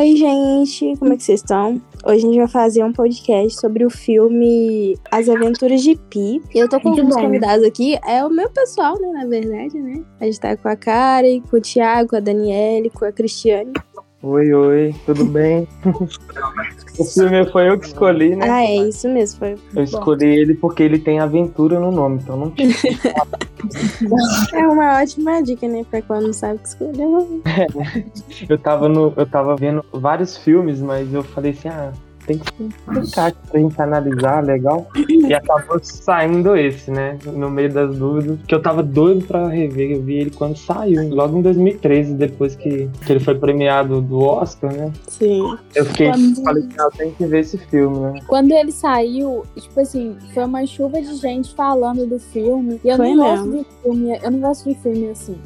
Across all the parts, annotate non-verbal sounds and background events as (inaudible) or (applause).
Oi, gente, como é que vocês estão? Hoje a gente vai fazer um podcast sobre o filme As Aventuras de Pi. E eu tô com Muito alguns bom. convidados aqui. É o meu pessoal, né, na verdade, né? A gente tá com a Karen, com o Thiago, com a Daniele, com a Cristiane. Oi, oi, tudo bem? o filme foi eu que escolhi, né? Ah, é isso mesmo. Foi Eu escolhi ele porque ele tem aventura no nome, então não tinha. (laughs) É uma ótima dica, né? Pra quando não sabe o que escolher. (laughs) Eu tava, no, eu tava vendo vários filmes, mas eu falei assim, ah, tem que explicar pra gente analisar, legal. E acabou saindo esse, né? No meio das dúvidas. Que eu tava doido pra rever. Eu vi ele quando saiu, logo em 2013, depois que, que ele foi premiado do Oscar, né? Sim. Eu fiquei, Quando- falei assim, ah, eu tenho que ver esse filme, né? Quando ele saiu, tipo assim, foi uma chuva de gente falando do filme. E eu Foi não gosto de filme, eu não gosto de filme assim.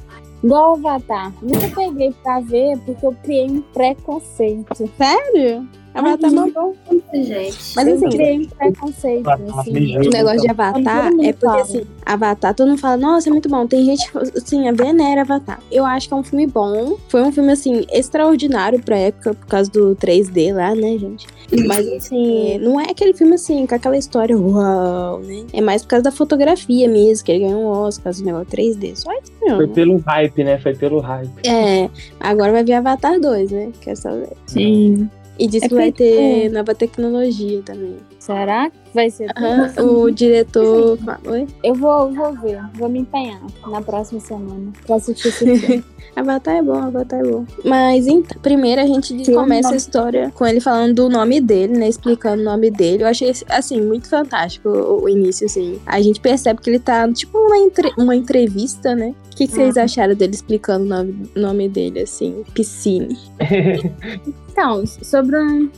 Igual Avatar. Nunca peguei pra ver porque eu criei um preconceito. Sério? Avatar Uhum. mandou. gente. Mas assim, criei um preconceito, assim. O negócio de Avatar é porque assim, Avatar, todo mundo fala, nossa, é muito bom. Tem gente que assim, a venera Avatar. Eu acho que é um filme bom. Foi um filme, assim, extraordinário pra época, por causa do 3D lá, né, gente? Mas assim, não é aquele filme assim, com aquela história uau, né? É mais por causa da fotografia mesmo, que ele ganhou um Oscar, o negócio 3D. Só isso Foi mesmo. pelo hype, né? Foi pelo hype. É, agora vai vir Avatar 2, né? Que é só ver. Sim. E disse É vai ter nova tecnologia também. Será que vai ser? O diretor. Oi? Eu vou, vou ver, vou me empenhar na próxima semana pra assistir esse filme. (laughs) Avatar é bom, Avatar é bom. Mas então, primeiro a gente Sim, começa a história com ele falando do nome dele, né? Explicando o nome dele. Eu achei, assim, muito fantástico o, o início, assim. A gente percebe que ele tá, tipo, uma, entre- uma entrevista, né? O que, que vocês acharam dele explicando o nome, nome dele, assim? Piscine. (laughs) Então, sobre um.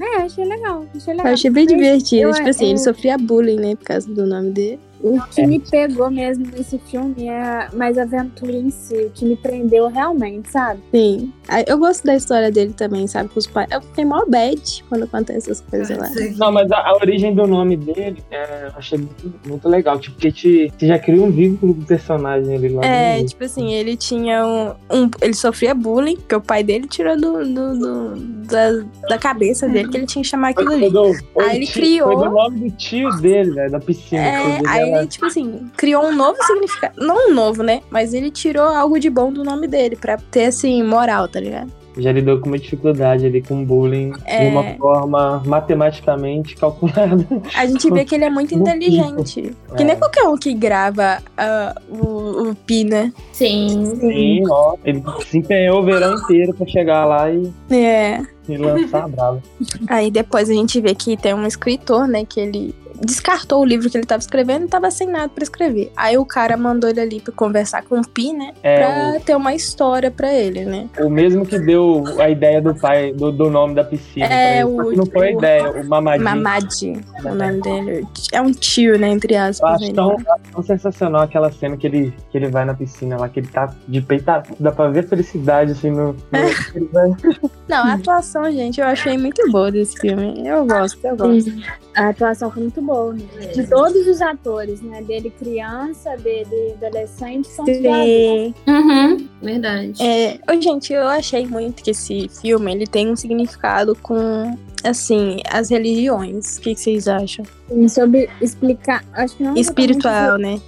É, achei legal. Achei legal. Eu achei bem divertido. eu- tipo assim, eu- ele sofria bullying, né? Por causa do nome dele. O que me pegou mesmo nesse filme é mais a aventura em si, o que me prendeu realmente, sabe? Sim. Ah, Eu gosto da história dele também, sabe? Com os pais. Eu fiquei mó bad quando acontece essas coisas lá. Não, mas a, a origem do nome dele é, eu achei muito, muito legal. Tipo, porque te, te já cria um vínculo com o personagem ali lá. É, tipo assim, ele tinha um, um- Ele sofria bullying, que o pai dele tirou do, do- do- da, da cabeça dele que ele tinha que chamar aquilo Foi ali. do- foi Aí ele tio- criou- Foi do nome do tio dele, velho, da piscina. É, ele, tipo assim, criou um novo significado. Não um novo, né? Mas ele tirou algo de bom do nome dele, pra ter, assim, moral, tá ligado? já lidou com uma dificuldade ali com bullying É. de uma forma matematicamente calculada. A gente vê que ele é muito inteligente. Que É. nem qualquer um que grava ah, o, o Pi, né? Sim. Sim, ó. Ele se empenhou o verão inteiro pra chegar lá e, É. e lançar a brava. Aí depois a gente vê que tem um escritor, né, que ele descartou o livro que ele tava escrevendo e tava sem nada pra escrever. Aí o cara mandou ele ali pra conversar com o Pi, né, É, pra ter uma história pra ele, né. o, o mesmo que deu a ideia do pai, do, do nome da piscina. É, pra ele. Só o- não foi a o- ideia, o Mamadinho. Mamadi, o nome dele. É um tio, né, entre Eu aspas. acho ele. tão, tão sensacional aquela cena que ele, que ele vai na piscina lá, que ele tá de peito, dá pra ver a felicidade assim no. no vai- (laughs) Não, a atuação, gente, eu achei muito boa desse filme. Eu gosto, eu gosto. A atuação foi muito boa, né? De todos os atores, né? Dele criança, dele adolescente, são. Sim. Uhum. Verdade. É, ô, gente, eu achei muito que esse filme ele tem um significado com, assim, as religiões. O que, que vocês acham? Sobre explicar, acho que não Espiritual, né?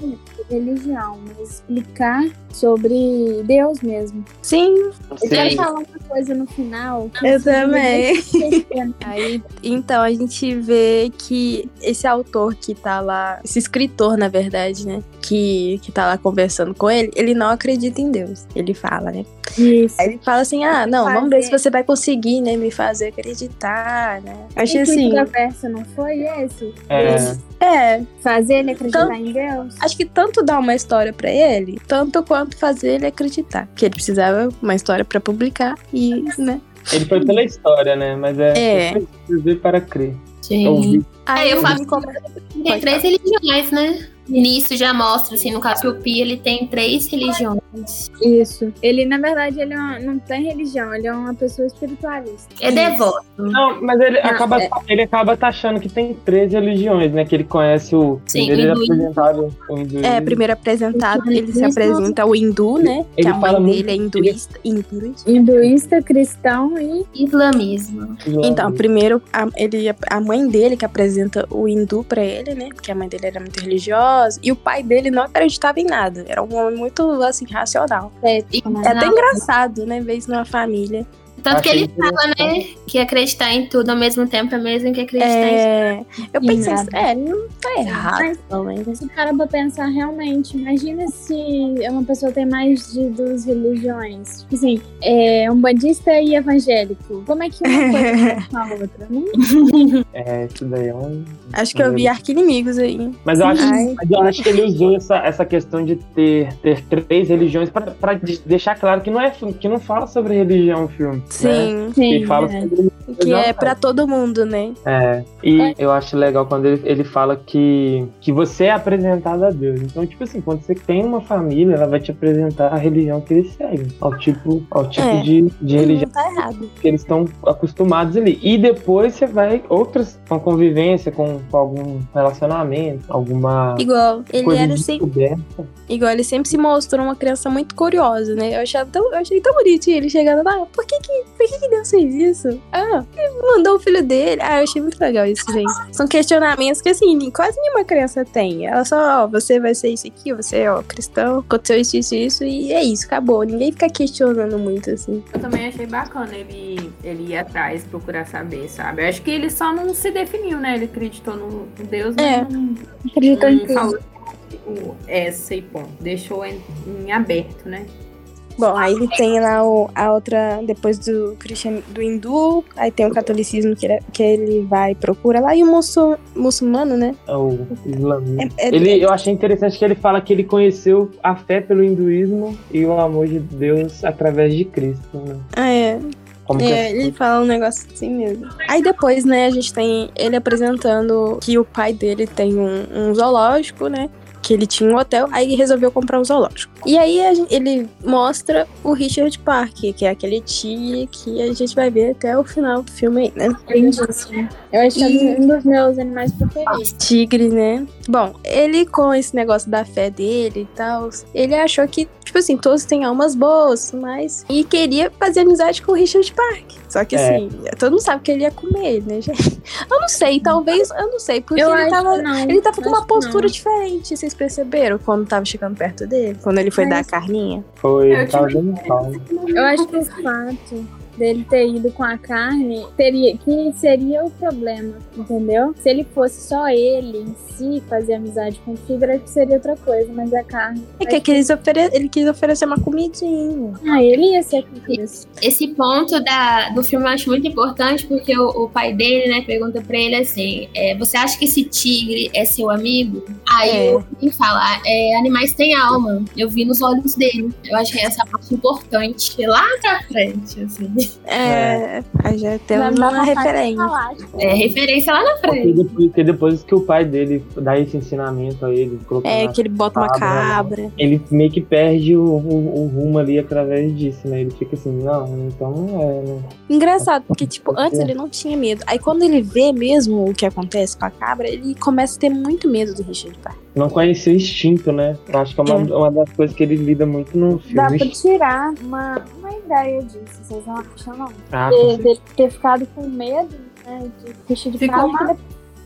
Religião, mas explicar sobre Deus mesmo. Sim, Eu Sim. quero falar uma coisa no final. eu também. (laughs) Aí, então a gente vê que esse autor que tá lá, esse escritor, na verdade, né? Que, que tá lá conversando com ele, ele não acredita em Deus. Ele fala, né? Isso. Aí ele fala assim: ah, não, vamos ver se Fazer- você vai conseguir, né? Me fazer acreditar, né? Achei O assim. intuito da versa não foi esse? É, É, Fazer ele acreditar Então- em Deus? acho que tanto dar uma história pra ele, tanto quanto fazer ele acreditar. Que ele precisava uma história pra publicar e, né? ele foi pela história, né? Mas é. É. ver para crer. Sim. Ouvir. Aí eu o faço- filme come- Tem três religiões, né? Nisso já mostra, assim, no caso que o Pi, ele tem três religiões. Isso. Ele, na verdade, ele é uma- não tem religião, ele é uma pessoa espiritualista. É devoto. Não, mas ele Não, acaba, é- ele acaba taxando que tem três religiões, né? Que ele conhece o. Sim, ele é apresentado o. É, primeiro apresentado, ele se apresenta o hindu, né? Que Ele a mãe fala muito- dele é hinduísta. hinduísta. Hinduísta, cristão e. Islamismo. Então, primeiro, a, ele, a mãe dele que apresenta o hindu pra ele, né? Porque a mãe dele era muito religiosa. E o pai dele não acreditava em nada. Era um homem muito, assim, racional. E- É até engraçado, né? Ver isso numa família. Tanto que ele fala, né, que acreditar em tudo ao mesmo tempo é mesmo que acreditar em É, eu pensei, Exato. é, não tá errado. Mas- mas- Se para pra pensar realmente, imagina se uma pessoa tem mais de duas religiões. Tipo assim, é um bandista e evangélico. Como é que uma coisa (laughs) com a outra? Não (laughs) É, isso daí é um. Acho que eu vi arqui-inimigos aí. Mas eu acho, mas eu acho que ele usou essa, essa questão de ter, ter três religiões pra, pra de- deixar claro que não, é, que não fala sobre religião o filme. Né? Sim, Ele fala é. sobre que é pra todo mundo, né? É, e eu acho legal quando ele, ele fala que, que você é apresentado a Deus. Então, tipo assim, quando você tem uma família, ela vai te apresentar a religião que eles seguem, ao tipo, ao tipo É. de, de religião tá que eles estão acostumados ali. E depois você vai outras com convivência, com, com algum relacionamento, alguma Igual, ele era descoberta. igual, ele sempre se mostrou uma criança muito curiosa, né? Eu, achava tão, eu achei tão bonitinho ele chegando lá, por que que, por que que Deus fez isso? Ah, ele mandou o filho dele. Ah, eu achei muito legal isso, gente. São questionamentos que, assim, quase nenhuma criança tem. Ela só, ó, você vai ser isso aqui, você é, ó, cristão, aconteceu isso, isso, isso, e é isso, acabou. Ninguém fica questionando muito, assim. Eu também achei bacana ele, ele ir atrás, procurar saber, sabe? Eu acho que ele só não se definiu, né? Ele acreditou no Deus, mas É. não, acreditou em não falou o essa e ponto. Deixou em, em aberto, né? Bom, aí ele tem lá o- a outra, depois do cristian, do hindu, aí tem o catolicismo que ele, que ele vai e procura lá, e o muçul, muçulmano, né? É o islamismo. É- é- Ele, eu achei interessante que ele fala que ele conheceu a fé pelo hinduísmo e o amor de Deus através de Cristo, né? Ah, é. Que É, ele fala um negócio assim mesmo. Aí depois, né, a gente tem ele apresentando que o pai dele tem um, um zoológico, né? Que ele tinha um hotel, aí ele resolveu comprar um zoológico. E aí ele mostra o Richard Park, que é aquele tigre que a gente vai ver até o final do filme aí, né? Lindíssimo. Eu acho que é um dos meus animais preferidos. Tigre, né? Bom, ele com esse negócio da fé dele e tal, ele achou que, tipo assim, todos têm almas boas, mas. E queria fazer amizade com o Richard Park. Só que É. assim, todo mundo sabe que ele ia comer, né, gente? (laughs) Eu não sei, talvez, eu não sei, porque Eu ele acho tava. que não. Ele tava com uma postura não. diferente, vocês perceberam? Quando tava chegando perto dele? Quando ele foi Mas- dar a carninha? foi, Eu calma. Eu acho que o fato dele ter ido com a carne teria que seria o problema, entendeu? Se ele fosse só ele em si fazer amizade com o tigre, acho que seria outra coisa, mas a carne. É que ele, ofere... ele quis oferecer uma comidinha. Ah, ele ia ser com isso. Esse ponto da, do filme eu acho muito importante porque o, o pai dele, né, pergunta pra ele assim: é, Você acha que esse tigre é seu amigo? Aí É. ele fala: é, Animais têm alma. Eu vi nos olhos dele. Eu achei essa parte importante lá pra frente, assim. É, aí já temos uma referência. falar, tipo, É referência lá na Porque frente. depois, porque depois que o pai dele dá esse ensinamento a ele, É, que ele bota uma cabra, né? cabra. ele meio que perde o, o- o rumo ali através disso, né? Ele fica assim, não, então não é, né? Engraçado, porque, tipo, antes ele não tinha medo. Aí quando ele vê mesmo o que acontece com a cabra, ele começa a ter muito medo do Richard Park. Não conhecer o instinto, né? Eu acho que é uma, uma das coisas que ele lida muito no Dá filme. pra tirar uma, uma ideia disso, vocês não acham, não? Ah, com Ter, certeza. ter, ficado com medo, né? De ficha de Ficou uma-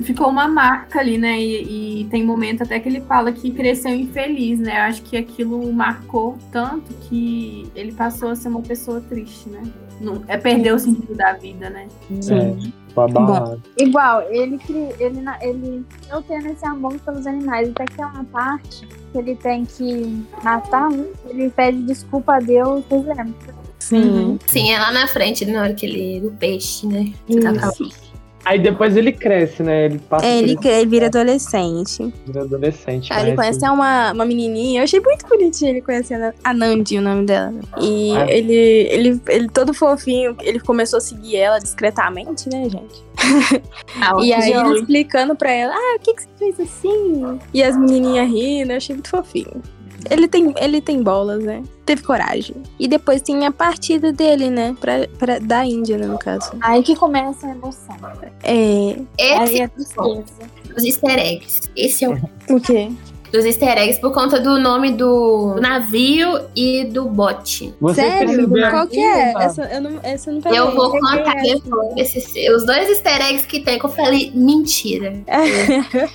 Ficou uma marca ali, né? E, e tem momento até que ele fala que cresceu infeliz, né? Eu acho que aquilo marcou tanto que ele passou a ser uma pessoa triste, né? Não, é perder o sentido da vida, né? É, Igual, ele, ele, ele não tendo esse amor pelos animais, até que é uma parte que ele tem que matar um, ele pede desculpa a Deus, vocês lembram? Sim. Sim, é lá na frente, na hora que ele. do peixe, né? Que tá falando. Aí depois ele cresce, né? Ele passa É, ele, ele vira adolescente. vira adolescente. Aí ele conhece uma, uma menininha. Eu achei muito bonitinho ele conhecendo a Nandi, o nome dela. E Ah. ele, ele, ele todo fofinho, ele começou a seguir ela discretamente, né, gente? Ah, (laughs) E aí ele explicando pra ela, ah, o que, que você fez assim? E as menininhas rindo, eu achei muito fofinho. Ele tem, ele tem bolas, né? Teve coragem. E depois tem a partida dele, né? Pra, pra, da Índia, né, no caso. Aí que começa a emoção. É. Esse Aí é é tristeza. os easter eggs. Esse é o O quê? dos easter eggs por conta do nome do navio e do bote. Você Sério? Qual que é? Essa eu não, essa eu não peguei. Eu vou Peguei contar essa. depois esses, os dois easter eggs que tem, que eu falei, mentira. (laughs)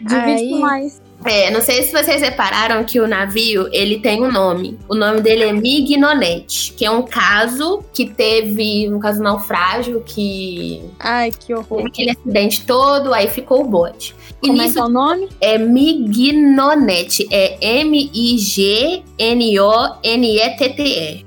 Divide Aí- com mais. É, não sei se vocês repararam que o navio, ele tem um nome. O nome dele é Mignonette, que é um caso que teve, um caso naufrágio, que Ai, que horror. teve aquele acidente todo, aí ficou o bote. E Como é nisso é o nome? é Mignonette, é M-I-G-N-O-N-E-T-T-E.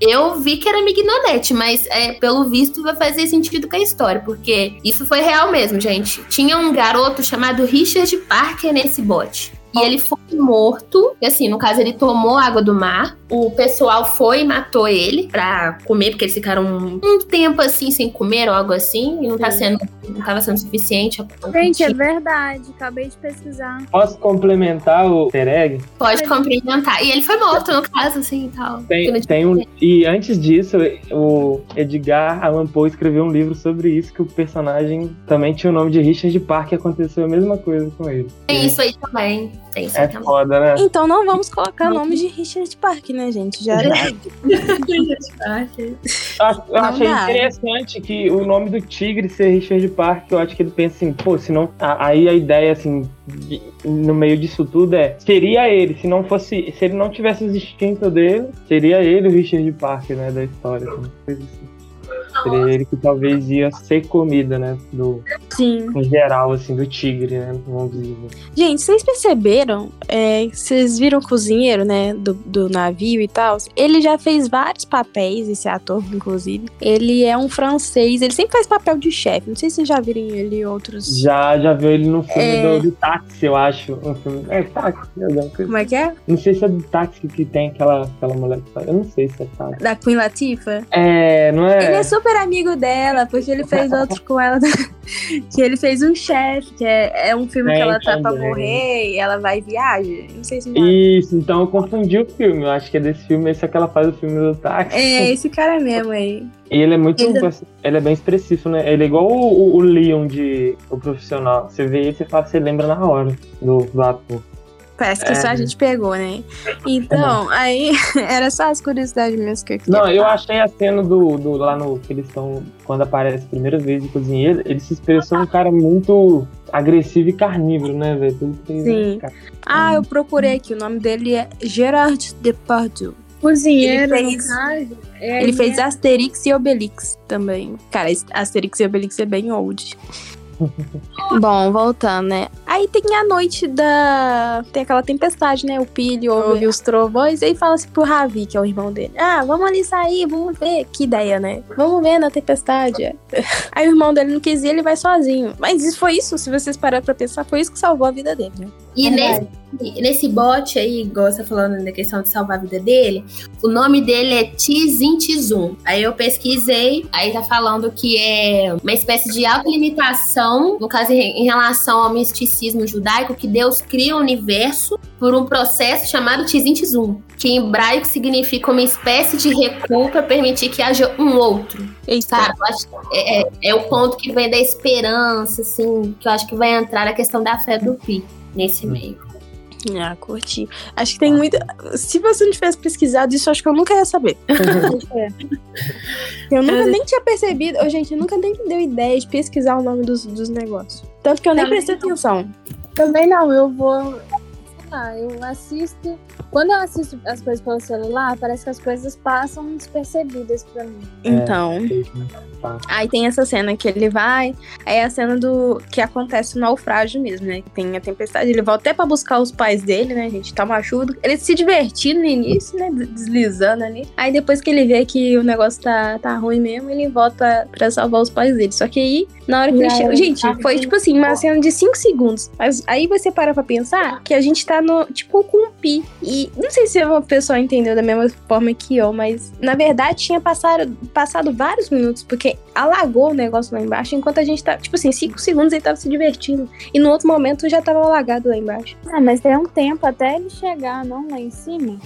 Eu vi que era Mignonette, mas é, pelo visto vai fazer sentido com a história, porque isso foi real mesmo, gente. Tinha um garoto chamado Richard Parker nesse bote. E ele foi morto, e assim, no caso ele tomou água do mar. O pessoal foi e matou ele pra comer, porque eles ficaram um, um tempo assim sem comer ou algo assim, e não tá sendo, não tava sendo suficiente. Gente, é verdade. Acabei de pesquisar. Posso complementar o easter egg? Pode complementar. E ele foi morto, no caso, assim e tal. Tem, tem um, e antes disso, o Edgar Allan Poe escreveu um livro sobre isso, que o personagem também tinha o nome de Richard Parker e aconteceu a mesma coisa com ele. Tem isso aí também. Tem isso É também. foda, né? Então não vamos colocar nome de Richard Park, né, gente? Já É. (laughs) Eu, acho- eu achei dá. interessante que o nome do tigre ser Richard Parker, eu acho que ele pensa assim, pô, se não. a- Aí a ideia, assim, de- no meio disso tudo é. Seria ele, se não fosse. Se ele não tivesse os instintos dele, seria ele o Richard Parker, né, da história. Assim, coisa assim. Seria ele que talvez ia ser comida, né? Do, Sim. em geral, assim, do tigre, né? Vamos dizer. Gente, vocês perceberam? É, vocês viram o cozinheiro, né? Do, do navio e tal? Ele já fez vários papéis, esse ator, inclusive. Ele é um francês, ele sempre faz papel de chefe. Não sei se vocês já viram ele em outros. Já, já viu ele no filme É. do, do táxi, eu acho. Um filme, é, táxi. Como é que é? Não sei se é do táxi que tem aquela, aquela mulher que faz. Eu não sei se é táxi. Da Queen Latifah? É, não é? Ele é super amigo dela, porque ele fez outro com ela. (laughs) que ele fez um chefe, que é, é um filme que Tem ela tá pra também. morrer e ela vai e viaja. Não sei se. Isso, então eu confundi o filme. Eu acho que é desse filme, esse é que ela faz o filme do táxi. É esse cara mesmo aí. E ele é muito. Ele- Ele é bem expressivo, né? Ele é igual o, o- o Leon de O Profissional. Você vê esse e fala, você lembra na hora do, ator. Parece que É. só a gente pegou, né? Então, aí (laughs) era só as curiosidades mesmo que eu queria. Não, eu falar. achei a cena do, do lá no. que eles estão. Quando aparece a primeira vez de cozinheiro, ele se expressou um cara muito agressivo e carnívoro, né, velho? Tudo que- Sim. Ah, eu procurei aqui. O nome dele é Gerard Depardieu. Cozinheiro, Ele fez- caso. é- Ele fez Asterix e Obelix também. Cara, Asterix e Obelix é bem old. Bom, voltando, né? Aí tem a noite da. Tem aquela tempestade, né? O Pilho ouve os trovões e aí fala assim pro Ravi, que é o irmão dele: Ah, vamos ali sair, vamos ver. Que ideia, né? Vamos ver na tempestade. (laughs) Aí o irmão dele não quis ir, ele vai sozinho. Mas isso foi isso, se vocês pararem pra pensar, foi isso que salvou a vida dele, né? E Verdade. nesse, nesse bote aí, igual você tá falando da questão de salvar a vida dele, o nome dele é Tizintizum. Aí eu pesquisei, aí tá falando que é uma espécie de autolimitação, no caso em, relação ao misticismo judaico, que Deus cria o universo por um processo chamado Tizintizum, que em hebraico significa uma espécie de recuo para permitir que haja um outro. Eita. Sabe? É, é- é o ponto que vem da esperança, assim, que eu acho que vai entrar a questão da fé do Pi nesse meio. Ah, curti. Acho que tem muita. Se você não tivesse pesquisado isso, acho que eu nunca ia saber. (laughs) Eu nunca nem tinha percebido. Ô, gente, eu nunca nem me deu ideia de pesquisar o nome dos, dos negócios. Tanto que eu nem Também prestei atenção. Também não, eu vou. Sei lá, eu assisto. Quando eu assisto as coisas pelo celular, parece que as coisas passam despercebidas pra mim. Então. Tá. Aí tem essa cena que ele vai. Aí é a cena do. que acontece o naufrágio mesmo, né? Que tem a tempestade. Ele volta até pra buscar os pais dele, né, gente? Toma a chuva. Ele se divertindo no início, né? Deslizando ali. Aí depois que ele vê que o negócio tá, tá ruim mesmo, ele volta pra salvar os pais dele. Só que aí, na hora que E ele chega. Gente, sabe foi tipo assim, uma cena de 5 segundos. Mas aí você para pra pensar que a gente tá no. Tipo, com Pi. E não sei se uma pessoa entendeu da mesma forma que eu, mas na verdade tinha passado, passado vários minutos, porque alagou o negócio lá embaixo, enquanto a gente tá, tipo assim, cinco segundos ele tava se divertindo. E no outro momento já tava alagado lá embaixo. Ah, mas tem um tempo até ele chegar, não, lá em cima.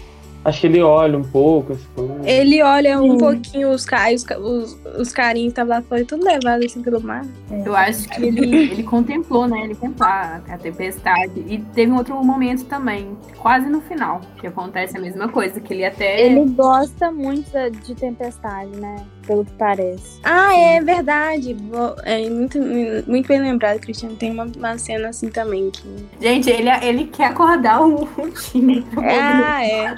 Acho que ele olha um pouco, assim. Ele olha um Sim. pouquinho os, ca- os, os, os carinhos que estavam lá fora, tudo levado assim pelo mar. Eu acho que ele, ele contemplou, né? Ele contemplou a, a tempestade. E teve um outro momento também, quase no final, que acontece a mesma coisa, que ele até. Ele gosta muito de tempestade, né? Pelo que parece. Ah, é verdade. É muito, muito bem lembrado, Cristiano. Tem uma, uma cena assim também que. Gente, ele, ele quer acordar o, o time. Ah, é.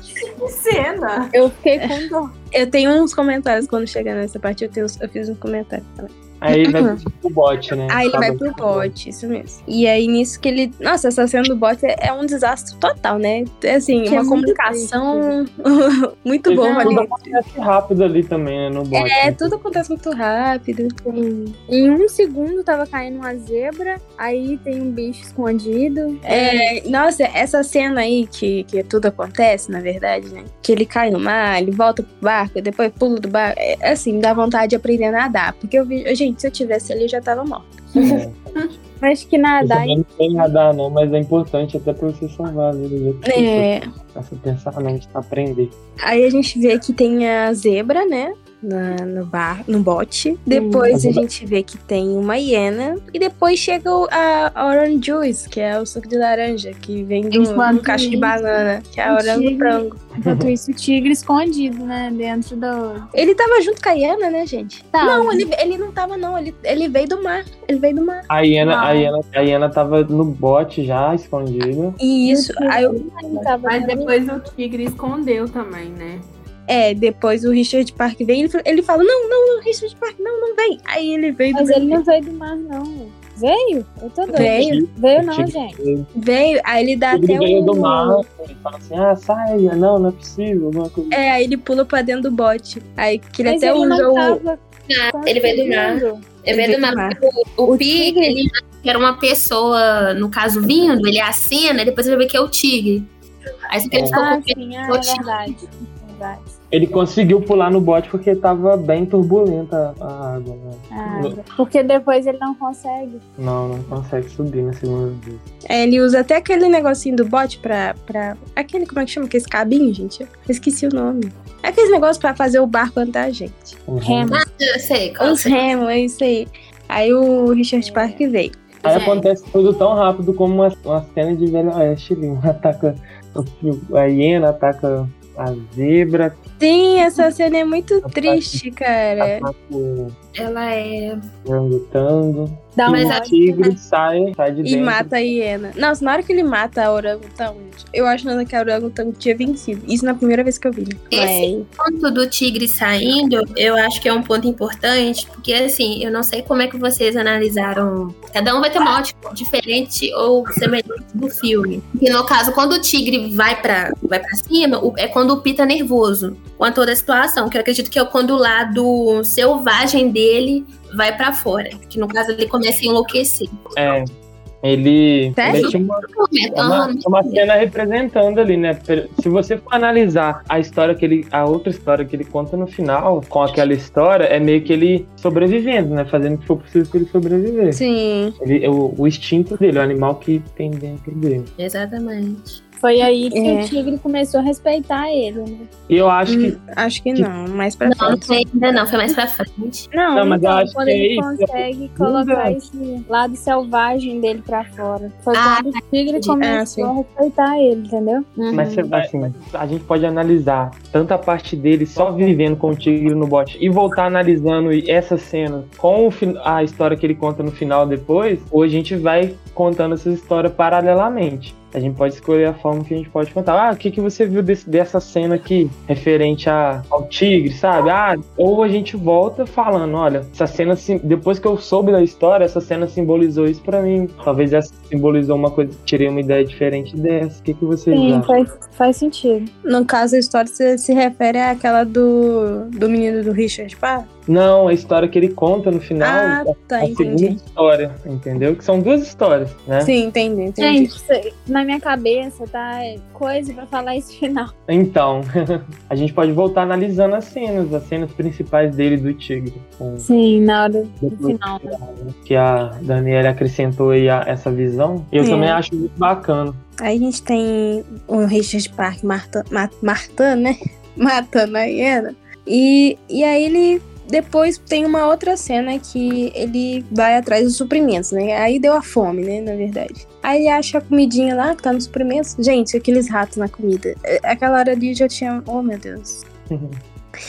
Que cena! Eu fiquei com dó. Eu tenho uns comentários quando chegar nessa parte, eu, tenho, eu fiz um comentário também. Aí ele vai pro bot, né? Aí ele vai Acaba pro bot, isso mesmo. E aí nisso que ele. Nossa, essa cena do bot é, é um desastre total, né? É assim, Que uma é muito comunicação (laughs) muito Ele- boa ali. Tudo acontece rápido ali também, né? No bot. É, né? tudo acontece muito rápido. Em um segundo tava caindo uma zebra, aí tem um bicho escondido. É, nossa, essa cena aí que, que tudo acontece, na verdade, né? Que ele cai no mar, ele volta pro barco, depois pula do barco. É, assim, dá vontade de aprender a nadar. Porque eu vi. Gente, se eu tivesse ali, já tava morta. É. (laughs) Mas que nadar não sei nadar, não, mas é importante até pra você salvar a vida das pessoas. É, Essa pensamento pra aprender. Aí a gente vê que tem a zebra, né? Na, no bar, no bote. Depois A a gente vê que tem uma hiena. E depois chega o- a, orange juice, que é o suco de laranja, que vem do, Enquanto do cacho de banana, que é a o orangotango. Enquanto isso, o tigre escondido, né? Dentro do. Ele tava junto com a hiena, né, gente? Tá. Não, ele, ele não tava, não. Ele, ele veio do mar. Ele veio do mar. A hiena, a Não. hiena, a hiena tava no bote já, escondida. E isso. Aí eu, Mas depois o tigre escondeu também, né? É, depois o Richard Park vem ele, fa- ele fala: Não, não, não, Richard Park, não, não vem. Aí ele veio do Mas ele não veio do mar, não. Veio? Eu tô doido. Veio. Veio não, gente. Veio, aí ele dá O tigre até veio um. do mar, ele fala assim, ah, sai, não, não é possível, coisa. É, aí ele pula pra dentro do bote. Aí que ele Mas até ele usa não o. tava Ah, ele veio do mar. conseguindo. Ele veio do mar. porque O, o, O Pi, tigre- ele que era uma pessoa, no caso, vindo, ele acena, e depois ele vê que é o tigre. Aí você ele ficou Ah, com sim, ah, é verdade. Ele conseguiu pular no bote porque tava bem turbulenta a água, né? Ah, porque depois ele não consegue. Não, não consegue subir na segunda vez. É, ele usa até aquele negocinho do bote pra, pra. Aquele, como é que chama? Aquele cabinho, gente? Eu esqueci o nome. É aquele negócio pra fazer o barco andar, gente. Uhum. Remo. Eu sei, qual Os remos, é isso aí. Aí o Richard Park veio. Aí É. acontece tudo tão rápido como uma, uma cena de Velho Oeste ali. Um ataca a hiena, ataca a zebra, Sim, essa cena é muito Rapaz, triste, cara. ataca o Ela é. orangotango. Dá e um Mas o a- tigre sai, sai de E dentro. mata a hiena. Nossa, na hora que ele mata a orangotango, eu achando que a orangotango tinha vencido. Isso na primeira vez que eu vi. Esse ponto do tigre saindo, eu acho que é um ponto importante, porque assim, eu não sei como é que vocês analisaram. Cada um vai ter uma ótica diferente ou semelhante do filme. E no caso, quando o tigre vai pra, vai pra cima, é quando o Pi tá nervoso com a toda a situação. Que eu acredito que é quando o lado selvagem dele vai pra fora. Que no caso ele começa a enlouquecer. É. Ele, ele tinha uma, é uma, é uma cena representando ali, né? Se você for analisar a história que ele. a outra história que ele conta no final, com aquela história, é meio que ele sobrevivendo, né? Fazendo o que for possível pra ele sobreviver. Sim. Ele, o, o instinto dele, o animal que tem dentro dele. Exatamente. Foi aí que É. o tigre começou a respeitar ele, né? E eu acho que. Hum, Acho que não, mais pra Não, não frente. foi ainda não, foi mais pra frente. Não, Não, mas eu então, acho quando que ele é isso, consegue colocar esse lado selvagem dele pra fora. Foi Ah, quando o tigre começou sim. a respeitar ele, entendeu? Mas você vai, assim, a gente pode analisar tanto a parte dele só vivendo com o tigre no bote e voltar analisando essa cena com a história que ele conta no final depois, ou a gente vai contando essa história paralelamente. A gente pode escolher a forma que a gente pode contar. Ah, o que, que você viu desse- dessa cena aqui, referente a, ao tigre, sabe? Ah, ou a gente volta falando, olha, essa cena, sim- depois que eu soube da história, essa cena simbolizou isso pra mim. Talvez essa simbolizou uma coisa, tirei uma ideia diferente dessa. O que, que vocês Sim, acham? faz, faz sentido. No caso, a história se, se refere àquela do, do menino do Richard Park? Não, a história que ele conta no final Ah, é tá, a segunda entendi. história, entendeu? Que são duas histórias, né? Sim, entendi, entendi. Gente, na minha cabeça, tá? Coisa pra falar esse final. Então, (laughs) a gente pode voltar analisando as cenas, as cenas principais dele do Tigre. com- Sim, na hora do final. né? Que a Daniela acrescentou aí a- essa visão. Eu É. também acho muito bacana. Aí a gente tem o Richard Park marta, ma- martando, né? Matando a hiena. E, e aí ele. Depois tem uma outra cena que ele vai atrás dos suprimentos, né? Aí deu a fome, né? Na verdade. Aí ele acha a comidinha lá que tá nos suprimentos. Gente, aqueles ratos na comida. É, Aquela hora ali já tinha. Oh, meu Deus. (laughs)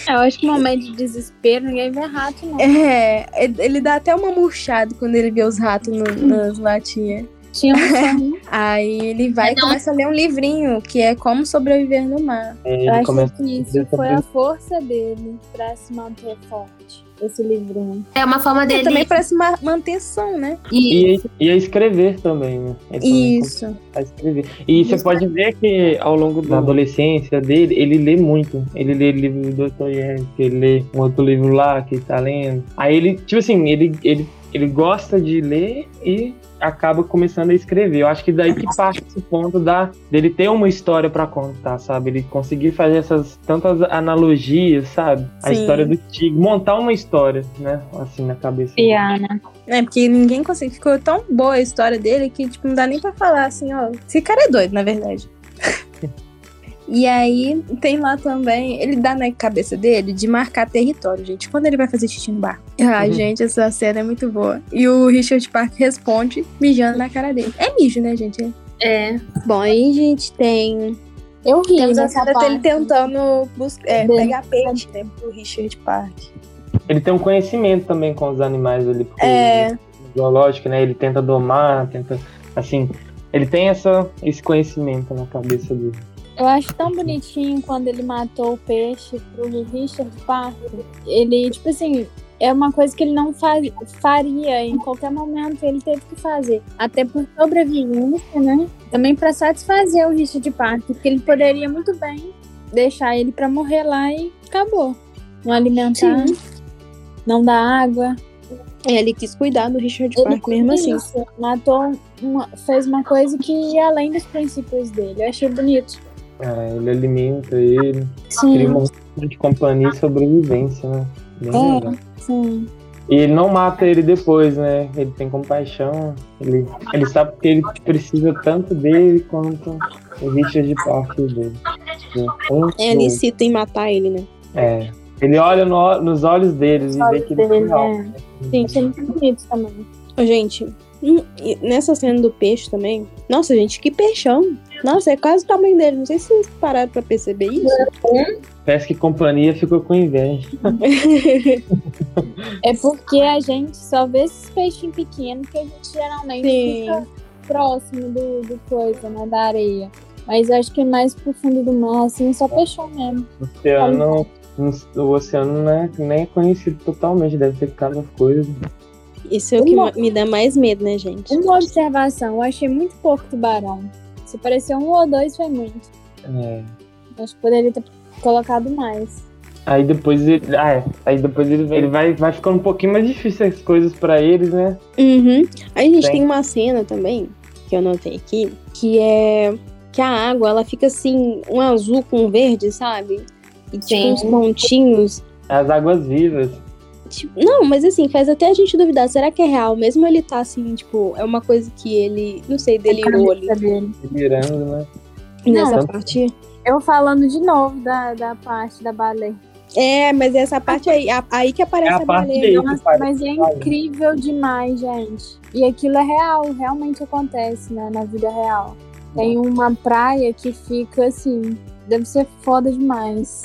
Eu acho que no momento de desespero ninguém vê rato, não. É, ele dá até uma murchada quando ele vê os ratos no- nas latinhas. Tinha um (laughs) sonho. Aí ele vai e começa a ler um livrinho que é Como Sobreviver no Mar. Ele Eu acho que isso foi a força dele pra se manter forte. Esse livrinho. É uma forma E dele. também parece uma manutenção, né? E, E, e a escrever também, né? Ele também Isso. a escrever. E você pode ver que ao longo da adolescência dele, ele lê muito. Ele lê livro do Dostoiévski, ele lê um outro livro lá que ele tá lendo. Aí ele, tipo assim, ele, ele, ele gosta de ler e acaba começando a escrever. Eu acho que daí que parte esse ponto da, dele ter uma história pra contar, sabe? Ele conseguir fazer essas tantas analogias, sabe? A Sim. história do tigre, montar uma história, né? Assim na cabeça. dele. Piana. É, porque ninguém consegue. Ficou tão boa a história dele que, tipo, não dá nem pra falar assim, ó. Esse cara é doido, na verdade. (laughs) E aí, tem lá também, ele dá na cabeça dele de marcar território, gente. Quando ele vai fazer xixi no bar. Ai, Uhum. gente, essa cena é muito boa. E o Richard Park responde mijando na cara dele. É mijo, né, gente? é, Bom, aí a gente tem. Eu ri Temos a nessa cena dele tentando bus- é, pegar peixe, né, pro Richard Park. Ele tem um conhecimento também com os animais ali, porque É. zoológico, né? Ele tenta domar, tenta. Assim, ele tem essa, esse conhecimento na cabeça dele. Eu acho tão bonitinho quando ele matou o peixe pro Richard Parker. Ele, tipo assim, é uma coisa que ele não faz, faria em qualquer momento, ele teve que fazer. Até por sobrevivência, né? Também pra satisfazer o Richard Parker, porque ele poderia muito bem deixar ele pra morrer lá e acabou. Não alimentar, não dar água. Ele quis cuidar do Richard Ele mesmo assim. matou, uma, fez uma coisa que ia além dos princípios dele. Eu achei bonito. É, ele alimenta ele, Sim, cria uma de companhia e sobrevivência, né? Bem É. legal. sim. E ele não mata ele depois, né? Ele tem compaixão. Ele, ele sabe que ele precisa tanto dele quanto o Richard Parker dele. Então, É, ele incita em matar ele, né? é. Ele olha no- nos olhos deles e vê que ele dele, real. é. Achei muito bonito também. Gente, hum, nessa cena do peixe também. Nossa, gente, que peixão. Nossa, é quase o tamanho dele. Não sei se vocês pararam pra perceber isso. Parece que companhia ficou com inveja. É porque a gente só vê esses peixinhos pequenos que a gente geralmente Sim. fica próximo do, do coisa, né? Da areia. Mas eu acho que mais pro fundo do mar, assim, só peixão mesmo. O oceano, o oceano não é, nem é conhecido totalmente, deve ter cada coisa. Isso é o que Uma- me dá mais medo, né, gente? Uma observação, eu achei muito pouco tubarão. Se pareceu um ou dois, foi muito. É. Acho que poderia ter colocado mais. Aí depois ele. Ah, é. Aí depois ele, ele vai, vai ficando um pouquinho mais difícil as coisas pra eles, né? Uhum. Aí a gente Tem. tem uma cena também, que eu notei aqui, que é que a água, ela fica assim, um azul com um verde, sabe? E tipo Sim. uns pontinhos. As águas vivas. Tipo, não, mas assim, faz até a gente duvidar, será que é real? Mesmo ele tá assim, tipo, é uma coisa que ele, não sei, delirou ali. Virando, né? nessa Não. parte. Eu falando de novo da, da parte da baleia. É, mas essa parte aí, a- aí que aparece É a a, parte baleia. Nossa, mas é incrível demais, gente. E aquilo é real, realmente acontece né, na vida real. Tem uma praia que fica assim, deve ser foda demais.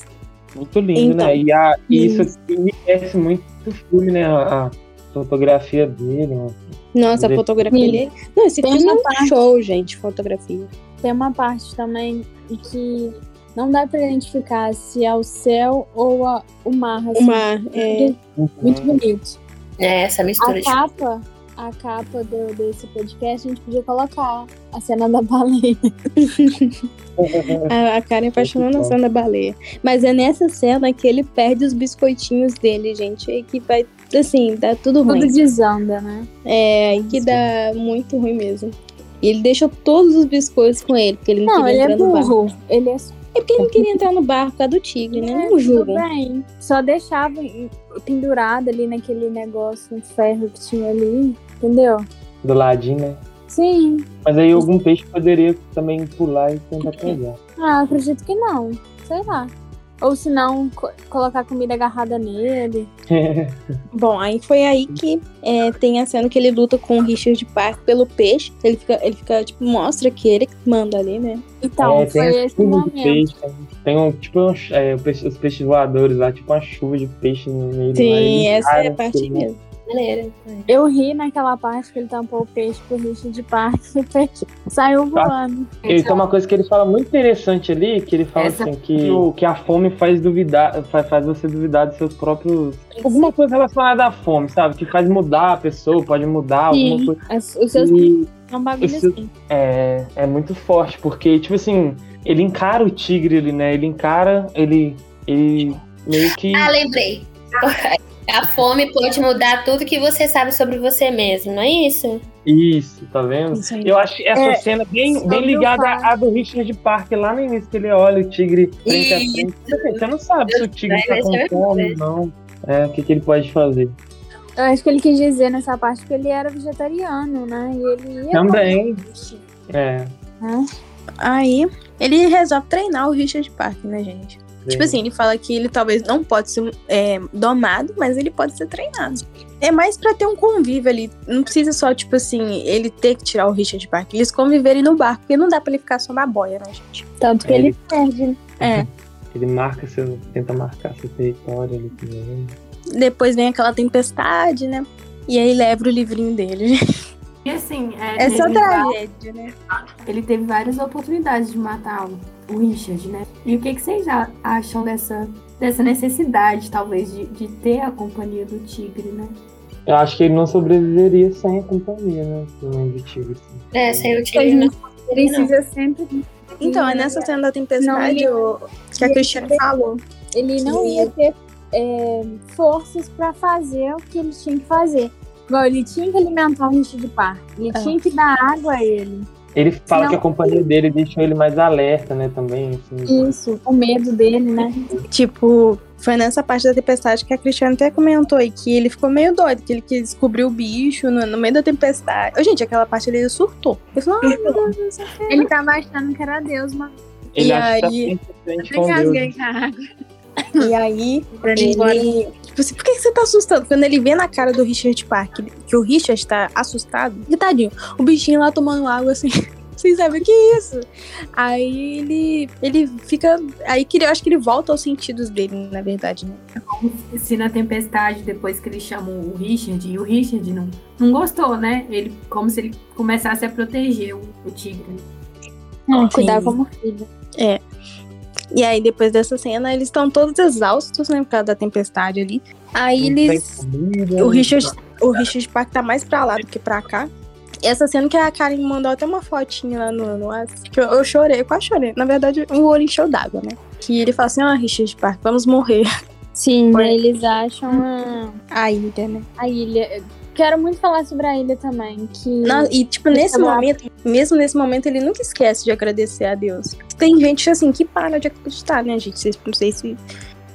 Muito lindo, Então. né? E, a, e isso enriquece muito o filme, né? A, a fotografia dele. né? Nossa, a fotografia dele. Não, esse Tem filme é um parte. show, gente, fotografia. Tem uma parte também que não dá pra identificar se é o céu ou a- o mar. Assim. Uma. É, Muito bonito. é essa mistura A de. capa, a capa do- desse podcast, a gente podia colocar a cena da baleia. (laughs) a, a Karen apaixonando na cena da baleia. Mas é nessa cena que ele perde os biscoitinhos dele, gente. E que vai, assim, dá tudo ruim. Tudo desanda, né? É, e que dá muito ruim mesmo. E ele deixou todos os biscoitos com ele, porque ele não, Não, queria ele é entrar no barco. burro. Ele é É porque ele não queria entrar no barco por causa do tigre, né? É, Não tudo julgo. bem. Só deixava pendurado ali naquele negócio, no ferro que tinha ali, entendeu? Do ladinho, né? Sim. Mas aí algum peixe poderia também pular e tentar pegar. Ah, acredito que não. Sei lá. Ou se não, co- colocar comida agarrada nele. (laughs) Bom, aí foi aí que é, tem a cena que ele luta com o Richard Park pelo peixe. Ele fica, ele fica, tipo, mostra que ele manda ali, né? Então, É, tem foi esse momento. peixe. né? Tem um, tipo, um, é, os peixes voadores lá, tipo uma chuva de peixe no meio do mar. Sim, essa é a parte ele- mesmo. Maneira. Eu ri naquela parte que ele tampou o peixe pro Richard Park e o peixe saiu voando. Ele tem uma coisa que ele fala muito interessante ali, que ele fala Essa- assim, que, o, que a fome faz duvidar, faz, faz você duvidar dos seus próprios. Alguma coisa relacionada à fome, sabe? Que faz mudar a pessoa, pode mudar alguma Sim. coisa. As- Os seus E são um bagulho esse- assim. é, é muito forte, porque, tipo assim, ele encara o tigre ali, né? Ele encara, ele. ele meio que. Ah, lembrei. A fome pode mudar tudo que você sabe sobre você mesmo, não é isso? Isso, tá vendo? Isso. Eu acho essa É, cena bem, sobre bem o ligada à do Richard Park lá no início, que ele olha o tigre frente a frente. Você não sabe se o tigre tá com fome ou não. É, o que, que ele pode fazer. Eu acho que ele quis dizer nessa parte que ele era vegetariano, né? E ele ia Também. É. né? Aí ele resolve treinar o Richard Park, né, gente? Tipo assim, ele fala que ele talvez não pode ser é, domado, mas ele pode ser treinado. É mais pra ter um convívio ali. Não precisa só, tipo assim, ele ter que tirar o Richard Park. Eles conviverem no barco, porque não dá pra ele ficar só na boia, né, gente? Tanto que É, ele perde, né? É. Ele marca seu. tenta marcar seu território ali também. Depois vem aquela tempestade, né? E aí leva o livrinho dele. E assim, é, É só tragédia, né? ele teve várias oportunidades de matar o, o Richard, né? E o que, que vocês acham dessa, dessa necessidade, talvez, de, de ter a companhia do tigre, né? Eu acho que ele não sobreviveria sem a companhia, né? Do tigre. Assim. É, sem o tigre não. Precisa sempre. Então, é nessa cena da tempestade o- que a Cristiane falou. Ele não ia ter é, forças pra fazer o que ele tinha que fazer. Igual, ele tinha que alimentar o Richard Park. Ele É. tinha que dar água a ele. Ele fala Não. que a companhia dele deixou ele mais alerta, né? Também. Assim. Isso, o medo dele, né? Tipo, foi nessa parte da tempestade que a Cristiane até comentou aí que ele ficou meio doido, que ele quis descobrir o bicho no, no meio da tempestade. Ô, gente, aquela parte ele surtou. Ele falou, ai meu Deus, não sei o quê. Ele tava achando que era Deus, mas Ele E acha aí- que tá água. E aí, Pra ele ele. Tipo assim, por que você tá assustando? Quando ele vê na cara do Richard Park que o Richard tá assustado, e tadinho, o bichinho lá tomando água assim. (laughs) Vocês sabem o que é isso? Aí ele. Ele fica. Aí que ele- eu acho que ele volta aos sentidos dele, na verdade, né? Se na tempestade, depois que eles chamam o Richard, e o Richard não, não gostou, né? Ele, como se ele começasse a proteger o, o tigre. É, cuidar Sim. como filho. E aí, depois dessa cena, eles estão todos exaustos, né? Por causa da tempestade ali. Aí Não eles. comida, O Richard, o Richard Park tá mais pra lá do que pra cá. E essa cena que a Karen mandou até uma fotinha lá no, no que eu, eu chorei, eu quase chorei. Na verdade, o olho encheu d'água, né? Que ele fala assim, ó, Richard Park, vamos morrer. Sim, Foi. né, eles acham a, A ilha, né? a ilha. Quero muito falar sobre a ilha também. Que Não, e, tipo, nesse Uhum. lá. momento, mesmo nesse momento, ele nunca esquece de agradecer a Deus. Tem gente, assim, que para de acreditar, né, gente? Vocês, não sei se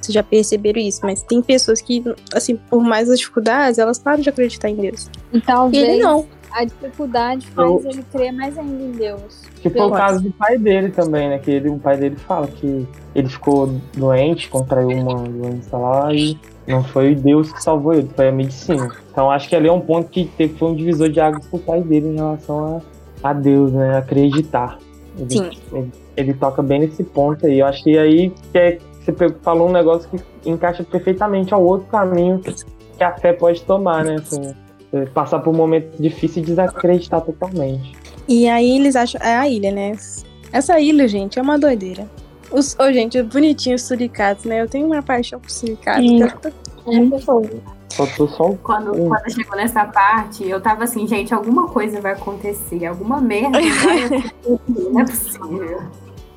vocês já perceberam isso, mas tem pessoas que, assim, por mais as dificuldades, elas param de acreditar em Deus. e E talvez ele não. a dificuldade faz ele crer mais ainda em Deus. Que foi o caso do pai dele também, né? Que ele, o pai dele fala que ele ficou doente, contraiu uma doença lá e não foi Deus que salvou ele, foi a medicina. Então acho que ali é um ponto que teve, foi um divisor de águas pro pai dele em relação a, a Deus, né? Acreditar. Ele, Sim. Ele, ele toca bem nesse ponto aí. Eu acho que aí que é- você falou um negócio que encaixa perfeitamente ao outro caminho que a fé pode tomar, né? Assim, passar por um momento difícil e desacreditar totalmente. E aí eles acham. É a ilha, né? Essa ilha, gente, é uma doideira. (laughs) Os, ô, gente, bonitinho os suricatos, né? Eu tenho uma paixão por suricatos. Sim. Faltou só o Quando, quando chegou nessa parte, eu tava assim, gente, alguma coisa vai acontecer, alguma merda vai acontecer, não é possível.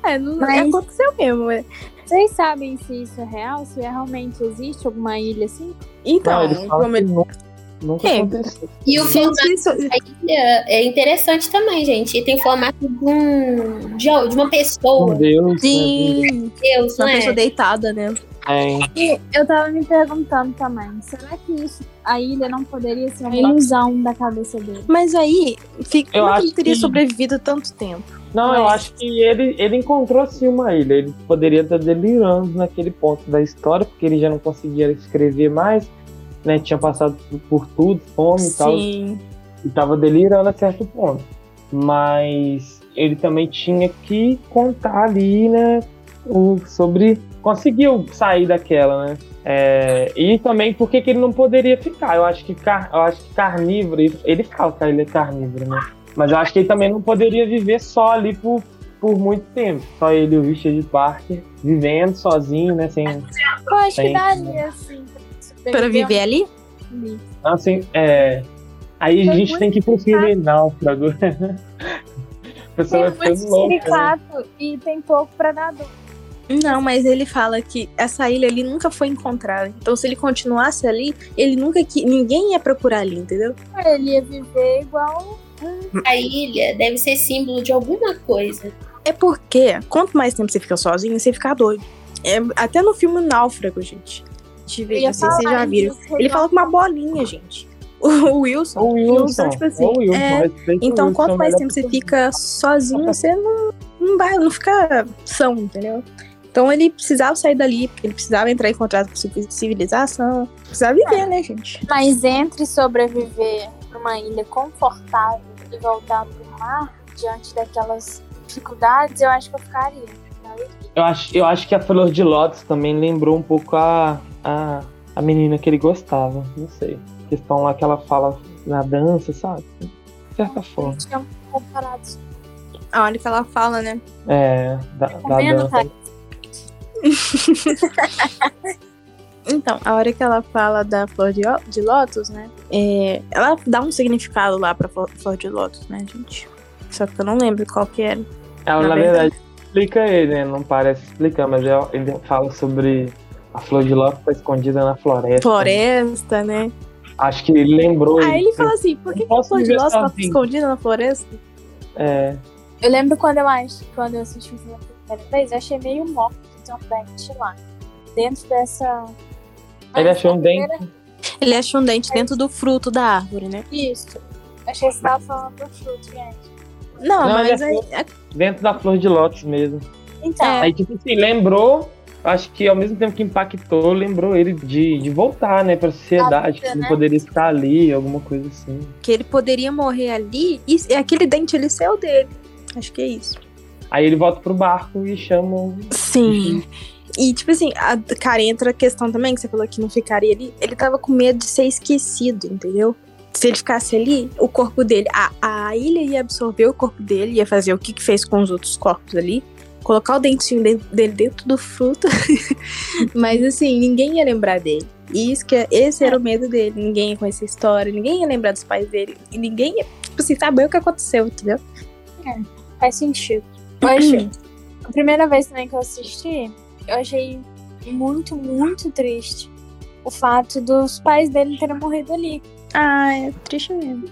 É, não Mas- aconteceu mesmo. é. Vocês sabem se isso é real? Se realmente existe alguma ilha assim? Então, Não, como nunca, É. aconteceu. E o Gente, formato isso- é interessante também, gente. E tem formato de, um, de, de uma pessoa. Deus. né? Sim, Deus, uma não é? pessoa deitada, né? É. E eu tava me perguntando também, será que isso, a ilha não poderia ser uma ilusão da cabeça dele? Mas aí, fica, Eu como é que acho ele teria que- sobrevivido tanto tempo? Não, eu Mas- acho que ele, ele encontrou sim uma ilha. Ele poderia estar delirando naquele ponto da história, porque ele já não conseguia escrever mais, né? Tinha passado por, tudo, fome e tal. Sim. E tava delirando a certo ponto. Mas ele também tinha que contar ali, né? O, sobre. Conseguiu sair daquela, né? É, e também por que que ele não poderia ficar. Eu acho que, car, eu acho que carnívoro, ele, ele fala que ele é carnívoro, né? Mas eu acho que ele também não poderia viver só ali por, por muito tempo. Só ele e o Richard Parker vivendo sozinho, né? Sem, Eu acho Tem. que daria, assim, pra Para viver ali? ali. assim, é. Aí a Foi gente muito tem que ir pro filme náufrago. A pessoa Tem vai muito ficando louca. né? e tem pouco predador. Não, mas ele fala que essa ilha ali nunca foi encontrada. Então, se ele continuasse ali, ele nunca que ninguém ia procurar ali, entendeu? Ele ia viver igual. A ilha deve ser símbolo de alguma coisa. É porque quanto mais tempo você fica sozinho, você fica doido. É, até no filme Náufrago, gente. Ia não sei se vocês já viram. Ele fala com uma bolinha, gente. (laughs) O Wilson. O Wilson. tipo assim, ou o Wilson. é, Então, Wilson, quanto mais melhor tempo você que fica sozinho, você não, não vai, não fica são, entendeu? Então ele precisava sair dali, porque ele precisava entrar em contato com civi- civilização. Precisava viver, né, gente? Mas entre sobreviver numa ilha confortável e voltar pro mar, diante daquelas dificuldades, eu acho que eu ficaria. Eu acho, eu acho que a Flor de Lótus também lembrou um pouco a, a, a menina que ele gostava. Não sei. Questão lá que ela fala na dança, sabe? De certa forma. Tinha comparados. A hora que ela fala, né? É, da, da Comendo, dança. tá? (laughs) Então, a hora que ela fala da flor de, de lótus, né? é, ela dá um significado lá pra flor, flor de lótus, né, gente? Só que eu não lembro qual que era. Ela, Na na verdade. verdade, explica ele, né? Não parece explicar, mas ele fala sobre a Flor de Lótus tá escondida na floresta. Floresta, né? Acho que ele lembrou. Aí ele fala assim, por que, que a flor de lótus tá escondida na floresta? É, Eu lembro quando eu acho, quando eu assisti o filme pela primeira vez, eu achei meio morto ter um dente lá. Dentro dessa. ele achou um na dente. primeira- Ele achou um dente dentro do fruto da árvore, né? Isso. Achei que você tava falando do fruto, gente. Não, Não, mas aí, dentro da Flor de Lótus mesmo. Então, É. Aí, tipo assim, lembrou, acho que ao mesmo tempo que impactou, lembrou ele de, de voltar, né, pra sociedade, vida, que né? poderia estar ali, alguma coisa assim. que ele poderia morrer ali e aquele dente ele o dele. Acho que é isso. Aí ele volta pro barco e chama. o- Sim. E, tipo assim, a, cara, entra a questão também que você falou que não ficaria ali. Ele tava com medo de ser esquecido, entendeu? Se ele ficasse ali, o corpo dele, a, a ilha ia absorver o corpo dele, ia fazer o que, que fez com os outros corpos ali, colocar o dentinho de- dele dentro do fruto. (laughs) Mas, assim, ninguém ia lembrar dele. E isso que, é- esse era o medo dele. Ninguém ia conhecer a história, ninguém ia lembrar dos pais dele. E ninguém ia, tipo assim, saber o que aconteceu, entendeu? faz sentido. Eu achei. A primeira vez também que eu assisti, eu achei muito, muito triste o fato dos pais dele terem morrido ali. Ah, é triste mesmo.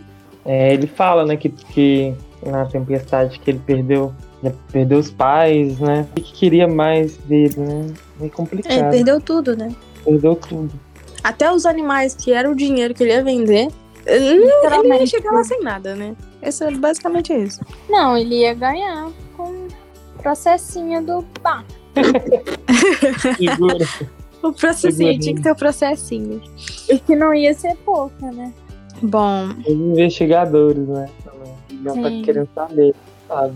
É, ele fala, né, que, que na tempestade que ele perdeu, já perdeu os pais, né? E que queria mais dele, né? Meio É, complicado. ele perdeu tudo, né? Perdeu tudo. Até os animais, que era o dinheiro que ele ia vender, ele ele ia chegar lá sem nada, né? Esse é basicamente isso. Não, ele ia ganhar com o processinho do bar. (laughs) Segura. O processinho, Segurinho. tinha que ter o processinho. E que não ia ser pouca, né? Bom, Os investigadores, né? Também. Já tá querendo saber, sabe?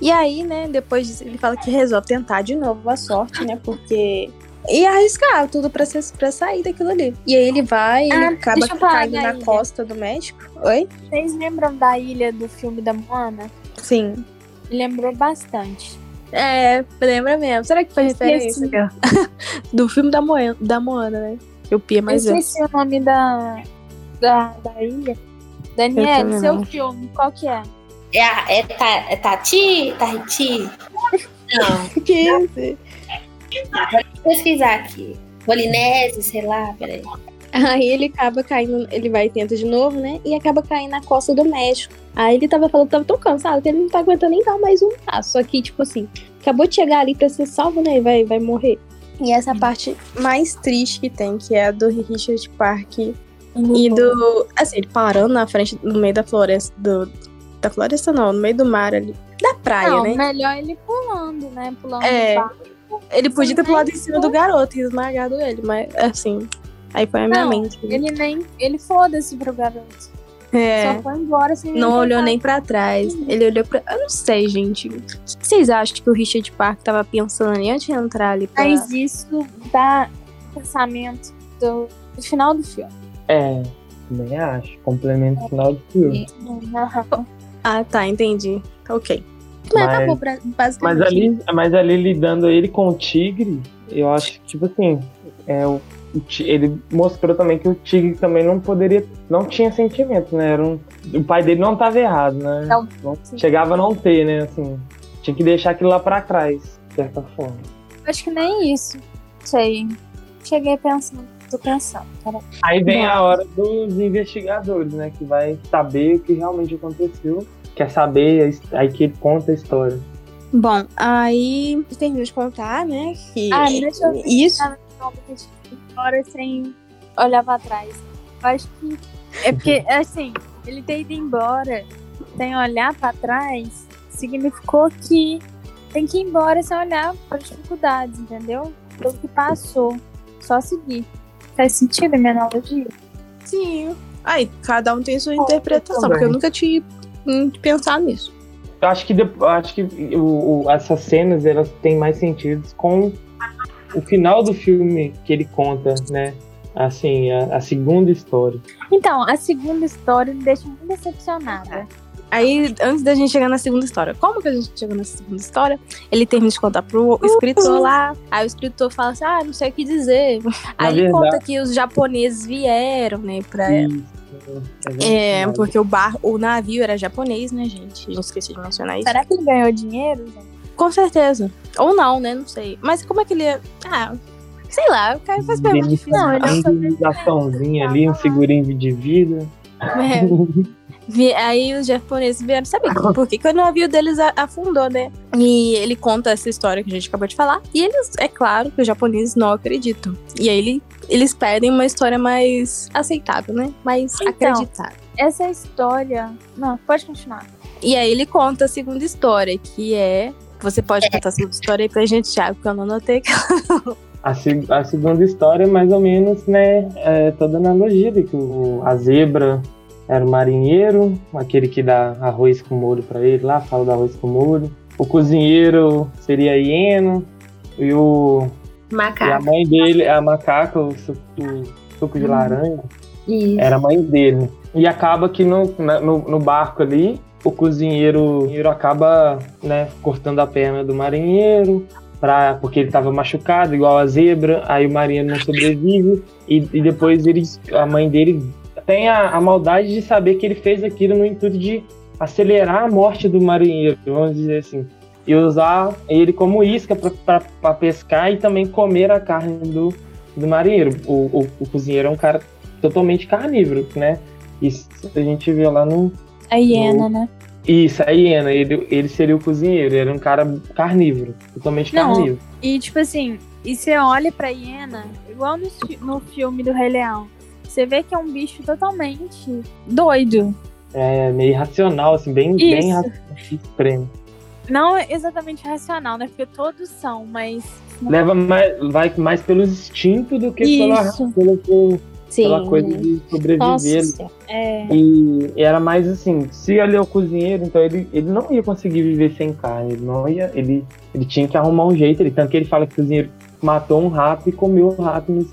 E aí, né, depois ele fala que resolve tentar de novo a sorte, né? Porque. E arriscar tudo pra, ser, pra sair daquilo ali. E aí ele vai, ele Ah, acaba eu falar caindo na ilha. costa do México. Oi? Vocês lembram da ilha do filme da Moana? Sim. Lembrou bastante. É, lembra mesmo. Será que foi referência? (laughs) do filme da, Moana, da Moana, né? Eu pia mais eu é. esqueci o nome da, da, da ilha. Daniel, seu filme, qual que é? É, a- é, ta, é Tati? Tahiti? Não, (laughs) Que isso? vou pesquisar aqui. Polinésio, sei lá, peraí. Aí ele acaba caindo, ele vai e tenta de novo, né? E acaba caindo na costa do México. Aí ele tava falando que tava tão cansado que ele não tá aguentando nem dar mais um passo. Só que, tipo assim, acabou de chegar ali pra ser salvo, né? E vai, vai morrer. E essa parte mais triste que tem, que é a do Richard Park e do. Assim, ele parando na frente, no meio da floresta. Do, da floresta não, no meio do mar ali. Da praia, Não, né? melhor ele pulando, né? Pulando É. no barco. Ele podia ter pulado em cima do garoto e esmagado ele, mas assim. Aí foi a minha Não, mente. né? Ele nem. Ele foda-se pro garoto. É. Só foi embora sem Não olhou nem pra trás. Ele olhou pra. Eu não sei, gente. O que vocês acham que o Richard Park tava pensando ali antes de entrar ali pra. Mas isso dá pensamento do, do final do filme. É, também acho. Complemento final do filme. Aham. Ah, tá, entendi. Tá ok. Mas, Mas- acabou, pra- basicamente. Mas ali, mas ali lidando ele com o tigre, eu acho que, tipo assim, é, o, ele mostrou também que o tigre também não poderia, não tinha sentimento, né? Era um, o pai dele não tava errado, né? Não. chegava a não ter, né? Assim, tinha que deixar aquilo lá pra trás, de certa forma. Acho que nem isso. Sei. Cheguei pensando. Tô pensando. Peraí. Aí vem a hora dos investigadores, né? Que vai saber o que realmente aconteceu. Quer saber, aí que ele conta a história. Bom, aí terminou de contar, né? Que Ah, deixa eu ver. isso. Embora sem olhar pra trás. Eu acho que. É porque, (laughs) assim, ele ter ido embora sem olhar pra trás significou que tem que ir embora sem olhar para dificuldades, entendeu? Pelo que passou. Só seguir. Faz sentido a minha analogia? Sim. Aí, cada um tem sua interpretação, porque eu nunca tinha hum, pensado nisso. Eu acho que, eu acho que o- o- essas cenas elas têm mais sentido com o final do filme que ele conta, né? Assim, a, a segunda história. Então, a segunda história me deixa muito decepcionada. Aí, antes da gente chegar na segunda história, como que a gente chegou nessa segunda história? Ele termina de contar pro escritor lá. Aí o escritor fala assim: ah, não sei o que dizer. Aí ele verdade- conta que os japoneses vieram, né, pra. Isso. É, verdade. porque o bar, o navio era japonês, né, gente? A gente esqueceu de mencionar isso. Será que ele ganhou dinheiro, gente? Com certeza. Ou não, né? Não sei. Mas como é que ele ia. Ah, sei lá, o cara faz pergunta difícil. Não, ele é Uma indenizaçãozinha ali, um segurinho de vida. É. (laughs) Aí os japoneses vieram saber (laughs) por que, que o navio deles afundou, né? E ele conta essa história que a gente acabou de falar. E eles, é claro que os japoneses não acreditam. E aí ele, eles pedem uma história mais aceitável, né? Mais Então. acreditável. Essa história. Não, pode continuar. E aí ele conta a segunda história, que é. Você pode contar a segunda história aí pra gente, Thiago, porque eu não anotei. (laughs) A, a segunda história, mais ou menos, né? É toda a analogia de que o, a zebra era o marinheiro, aquele que dá arroz com molho pra ele lá, fala do arroz com molho. O cozinheiro seria a hiena. E, o, e a Macaco. mãe dele, a macaca, o suco, o suco de laranja, Isso. era a mãe dele. E acaba que no, no, no barco ali, o cozinheiro, o acaba né, cortando a perna do marinheiro, pra, porque ele estava machucado, igual a zebra, aí o marinheiro não sobrevive, e, e depois ele, a mãe dele tem a, a maldade de saber que ele fez aquilo no intuito de acelerar a morte do marinheiro, vamos dizer assim. E usar ele como isca para pescar e também comer a carne do, do marinheiro. O, o, o cozinheiro é um cara totalmente carnívoro, né? Isso a gente vê lá no. A hiena, né? Isso, a hiena, ele, ele seria o cozinheiro, ele era um cara carnívoro, totalmente Não. carnívoro. E tipo assim, e você olha pra hiena, igual no, no filme do Rei Leão. Você vê que é um bicho totalmente doido. É meio irracional, assim, bem, bem Isso. extremo. Não exatamente racional, né? Porque todos são, mas. Leva mais, vai mais pelo instinto do que pela, Isso. pela, pela, Sim. pela coisa de sobreviver. Nossa. É. E era mais assim, se ele é o cozinheiro, então ele, ele não ia conseguir viver sem carne, ele não ia, ele, ele tinha que arrumar um jeito, ele, tanto que ele fala que o cozinheiro matou um rato e comeu o rato nos,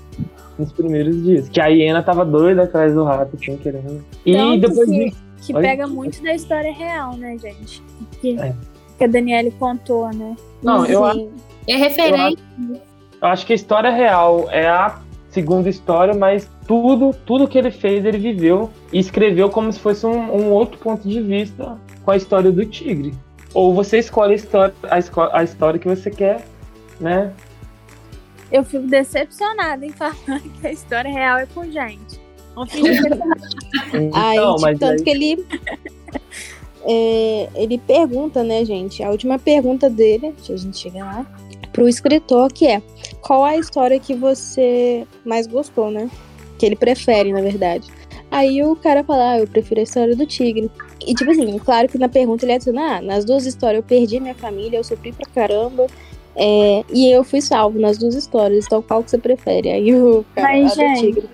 nos primeiros dias. Que a hiena tava doida atrás do rato, assim, querendo. E Tanto depois que-. Que Oi? pega muito da história real, né, gente? Que, É. que a Daniele contou, né? Não, eu, a- Sim. É referente. eu acho que a história real é a segunda história, mas tudo, tudo que ele fez, ele viveu e escreveu como se fosse um, um outro ponto de vista com a história do tigre. Ou você escolhe a história, a, a história que você quer, né? Eu fico decepcionada em falar (laughs) que a história real é com gente. Um de (laughs) Aí, Então, tipo, mas tanto aí- que ele. (laughs) é, ele pergunta, né, gente? A última pergunta dele, deixa a gente chegar lá, pro escritor, que é qual a história que você mais gostou, né? Que ele prefere, na verdade. Aí o cara fala, ah, eu prefiro a história do tigre. E tipo assim, claro que na pergunta ele adiciona, ah, nas duas histórias eu perdi minha família, eu sofri pra caramba. É, e eu fui salvo nas duas histórias, então qual que você prefere? Aí o cara, Mas, gente, tigre.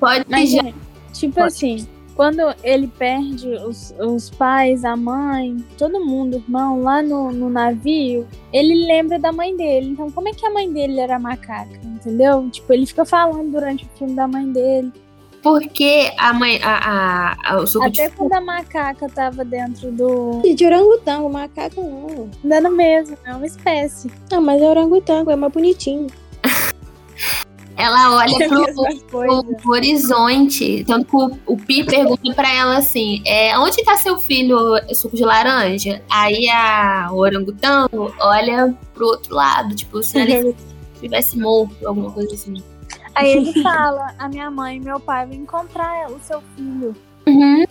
Pode Mas, gente, tipo Pode. assim, quando ele perde os, os pais, a mãe, todo mundo, irmão, lá no, no navio, ele lembra da mãe dele. Então, como é que a mãe dele era macaca? Entendeu? Tipo, ele fica falando durante o filme da mãe dele. Porque a mãe. A, a, a- o suco de Até quando a macaca tava dentro do. De orangotango, macaco não. Dando mesmo, é uma espécie. Ah, mas é orangotango, é mais bonitinho. (laughs) Ela olha É pro, pro, pro horizonte. Tanto que o, o Pi pergunta pra ela assim: é, onde tá seu filho, suco de laranja? Aí a o orangotango olha pro outro lado, tipo, se ele tivesse morto, alguma coisa assim. Aí ele (laughs) fala: a minha mãe e meu pai vão encontrar o seu filho. Uhum.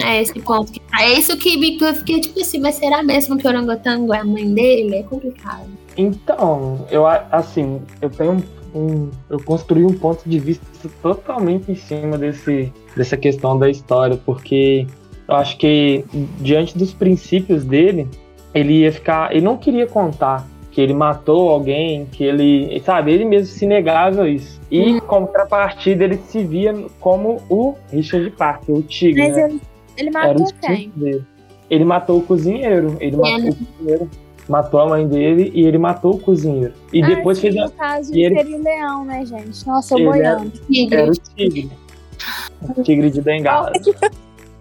É esse ponto que tá. É isso que me eu fiquei tipo assim, mas será mesmo que o orangotango é a mãe dele? É complicado. Então, eu assim, eu tenho um, um- eu construí um ponto de vista totalmente em cima desse dessa questão da história, porque eu acho que diante dos princípios dele, ele ia ficar, ele não queria contar que ele matou alguém, que ele, sabe, ele mesmo se negava a isso. E contrapartida ele se via como o Richard Parker, o tigre, Mas né? ele, ele o matou quem? dele. Ele matou o cozinheiro. Ele É, matou o cozinheiro. Matou a mãe dele e ele matou o cozinheiro. E Ah, depois fez a. No caso, e ele- seria o leão, né, gente? Nossa, Ele boiando. Era o tigre. O tigre de bengala. (laughs)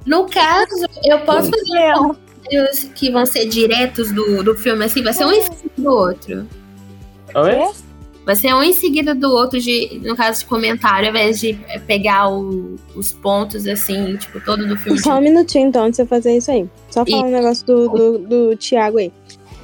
No caso, eu posso fazer Comentários que vão ser diretos do, do filme, assim, vai ser um em seguida do outro. Oi? Vai ser um em seguida do outro, de, no caso de comentário, ao invés de pegar o- os pontos, assim, tipo, todo do filme. Só um minutinho, então, antes de você fazer isso aí. Só falar um negócio do, do, do Thiago aí.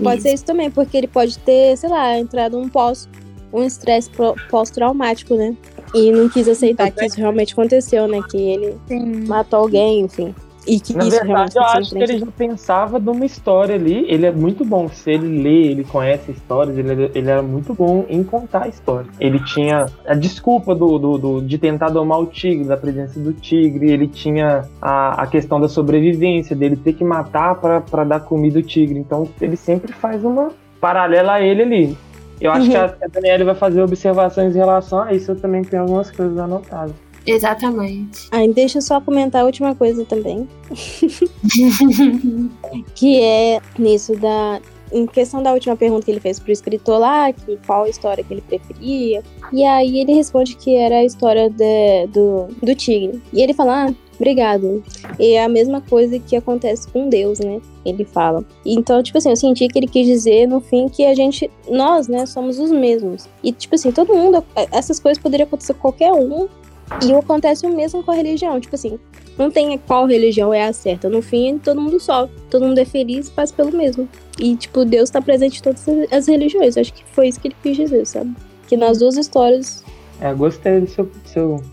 Pode Isso. ser isso também, porque ele pode ter, sei lá, entrado um pós, um estresse pós-traumático, né? E não quis aceitar que isso realmente aconteceu, né? Que ele Sim. matou alguém, enfim. E que Na verdade, eu acho que ele já pensava numa história ali. Ele é muito bom. Se ele lê, ele conhece histórias, ele, ele era muito bom em contar a história. Ele tinha a desculpa do, do, do- de tentar domar o tigre, da presença do tigre. Ele tinha a, a questão da sobrevivência, dele ter que matar para dar comida ao tigre. Então, ele sempre faz uma paralela a ele ali. Eu acho Uhum. que a, a Daniela vai fazer observações em relação a isso. Eu também tenho algumas coisas anotadas. Exatamente. Aí deixa eu só comentar a última coisa também. (laughs) que é nisso da. Em questão da última pergunta que ele fez pro escritor lá, que qual a história que ele preferia. E aí ele responde que era a história de- do, do tigre. E ele fala, ah, obrigado. E é a mesma coisa que acontece com Deus, né? Ele fala. Então, tipo assim, eu senti que ele quis dizer no fim que a gente, nós, né, somos os mesmos. E, tipo assim, todo mundo, essas coisas poderiam acontecer com qualquer um. E acontece o mesmo com a religião. Tipo assim, não tem qual religião é a certa. No fim, todo mundo sofre. Todo mundo é feliz e faz pelo mesmo. E, tipo, Deus tá presente em todas as religiões. Eu acho que foi isso que ele quis dizer, sabe? Que nas duas histórias. É, gostei do seu. seu,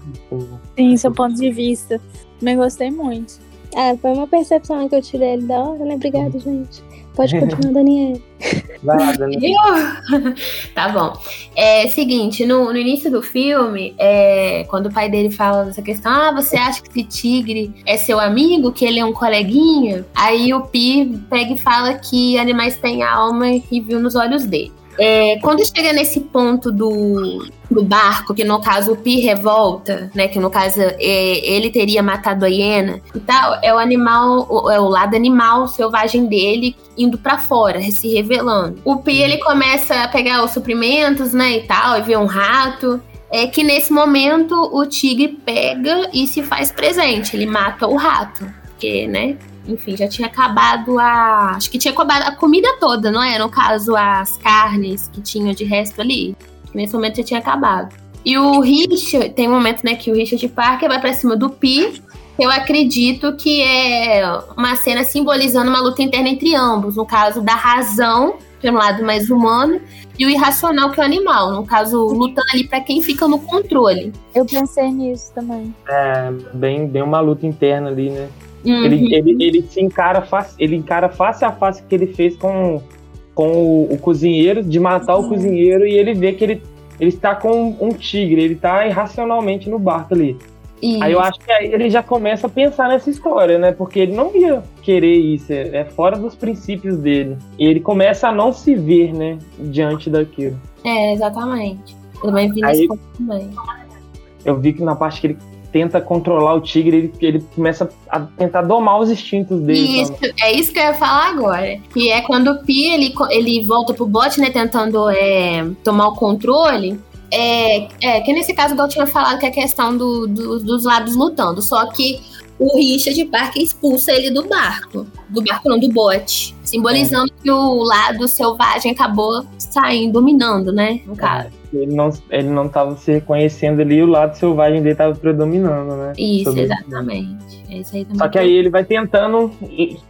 Sim, seu ponto de vista. Também gostei muito. Ah, foi uma percepção que eu tirei da hora, né? Obrigada, gente. Pode continuar, Daniel. (laughs) Vai lá, Daniela. (laughs) tá bom. É seguinte, no, no início do filme, é, quando o pai dele fala dessa questão, ah, você acha que esse tigre é seu amigo, que ele é um coleguinha? Aí o Pi pega e fala que animais têm alma e viu nos olhos dele. É, quando chega nesse ponto do, do barco, que no caso o Pi revolta, né? Que no caso é, ele teria matado a hiena e tal, é o animal, é o lado animal selvagem dele indo pra fora, se revelando. O Pi ele começa a pegar os suprimentos, né, e tal, e vê um rato. É que nesse momento o tigre pega e se faz presente, ele mata o rato, porque, né? Enfim, já tinha acabado a. Acho que tinha acabado a comida toda, não é? No caso, as carnes que tinham de resto ali. Nesse momento já tinha acabado. E o Richard, tem um momento, né, que o Richard Parker vai pra cima do Pi. Eu acredito que é uma cena simbolizando uma luta interna entre ambos. No caso da razão que é um lado mais humano, e o irracional, que é o animal. No caso, lutando ali pra quem fica no controle. Eu pensei nisso também. É, bem, bem uma luta interna ali, né? Uhum. Ele, ele, ele se encara face, ele encara face a face que ele fez com, com o, o cozinheiro, de matar o cozinheiro, e ele vê que ele, ele está com um tigre, ele está irracionalmente no barco ali. Isso. Aí eu acho que aí ele já começa a pensar nessa história, né? Porque ele não ia querer isso, é é fora dos princípios dele. E ele começa a não se ver, né? Diante daquilo. É, exatamente. Eu também vi nesse ponto também. Eu vi que na parte que ele tenta controlar o tigre, ele, ele começa a tentar domar os instintos dele. Isso, é isso que eu ia falar agora. Que é quando o Pi ele, ele volta pro bot, né? Tentando é, tomar o controle. É, é, que nesse caso, igual eu tinha falado, que é a questão do, do- dos lados lutando. Só que o Richard Parker expulsa ele do barco. Do barco não, do bote. Simbolizando que o lado selvagem acabou saindo, dominando, né? No caso. Ele não, ele não tava se reconhecendo ali, o lado selvagem dele tava predominando, né? Isso, Sobre- exatamente. É isso aí também. Só que aí ele vai tentando,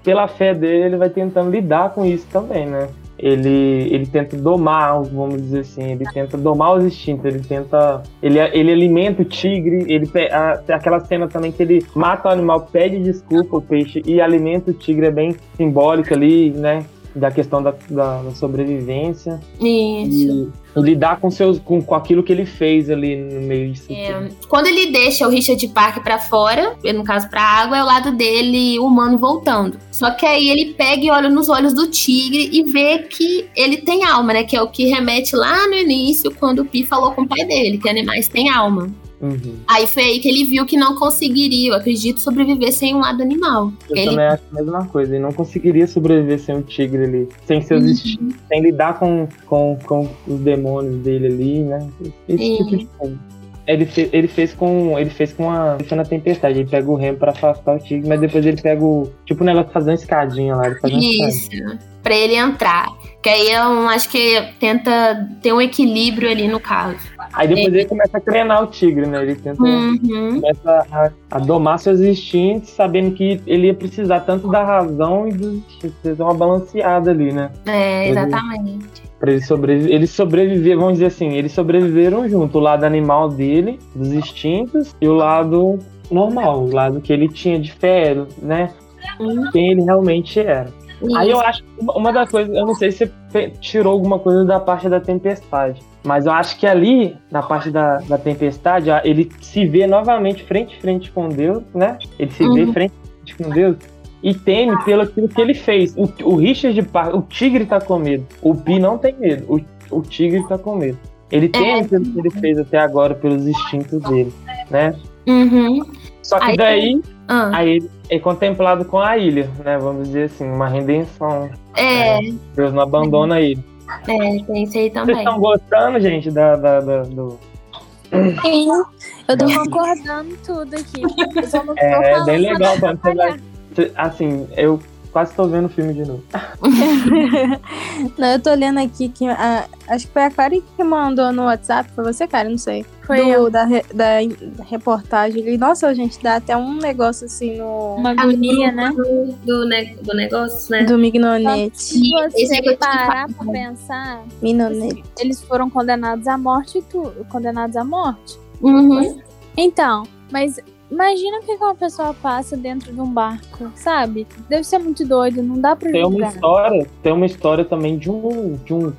pela fé dele, ele vai tentando lidar com isso também, né? Ele, ele tenta domar, vamos dizer assim, ele tenta domar os instintos, ele tenta. Ele, ele alimenta o tigre, ele a- aquela cena também que ele mata o animal, pede desculpa o peixe e alimenta o tigre, é bem simbólico ali, né? Da questão da, da- da sobrevivência. Isso. E lidar com, seus, com, com aquilo que ele fez ali no meio disso. É, quando ele deixa o Richard Parker pra fora, no caso pra água, é o lado dele humano voltando. Só que aí ele pega e olha nos olhos do tigre e vê que ele tem alma, né? Que é o que remete lá no início, quando o Pi falou com o pai dele, que animais têm alma. Uhum. Aí foi aí que ele viu que não conseguiria, eu acredito, sobreviver sem um lado animal. Eu Ele- também acho a mesma coisa. Ele não conseguiria sobreviver sem o tigre ali. Sem seus Uhum. instintos, sem lidar com, com, com os demônios dele ali, né? Esse tipo de coisa. Ele, fe- ele fez com. Ele fez com a. Isso na tempestade. Ele pega o remo pra afastar o tigre, mas depois ele pega o. Tipo o negócio de fazer uma escadinha lá. Ele faz uma escadinha. Pra ele entrar. Que aí eu acho que tenta ter um equilíbrio ali no caso. Aí depois ele começa a treinar o tigre, né? Ele tenta. Uhum. Começa a, a domar seus instintos, sabendo que ele ia precisar tanto da razão e dos instintos. Uma balanceada ali, né? É, exatamente. Pra ele sobreviver. Eles sobreviver, vamos dizer assim, eles sobreviveram junto. O lado animal dele, dos instintos, e o lado normal, o lado que ele tinha de fé, né? Quem ele realmente era. Aí eu acho que uma- das coisas, eu não sei se você tirou alguma coisa da parte da tempestade. Mas eu acho que ali, na parte da, da tempestade, ele se vê novamente frente a frente com Deus, né? Ele se vê Uhum. frente a frente com Deus e teme pelo aquilo que ele fez. O, o Richard Parker, o tigre tá com medo. O Pi não tem medo. O, o tigre tá com medo. Ele teme pelo que ele fez até agora, pelos instintos dele, né? Uhum. Só que Aí- daí, Ah, aí ele é contemplado com a ilha, né? Vamos dizer assim, uma redenção. é, Deus não abandona ele. é, tem isso aí Vocês também. estão gostando, gente, da, da- da- do. Sim, eu tô concordando tudo aqui. Eu só não tô É, falando bem legal quando você vai. Assim, eu quase tô vendo o filme de novo. (laughs) Não, eu tô lendo aqui que a- acho que foi a Kari que mandou no WhatsApp, foi você, cara, não sei. Foi do, eu. Da, re- da reportagem ali. Nossa, gente, dá até um negócio assim no. Uma agonia, né? Do, do, ne- do negócio, né? Do Mignonete. Se é que você eu te parar pra pensar, Mignonete. eles foram condenados à morte e tudo. Condenados à morte. Uhum. Então, mas imagina o que uma pessoa passa dentro de um barco, sabe? Deve ser muito doido, não dá pra Tem uma história, tem uma história também de um. De um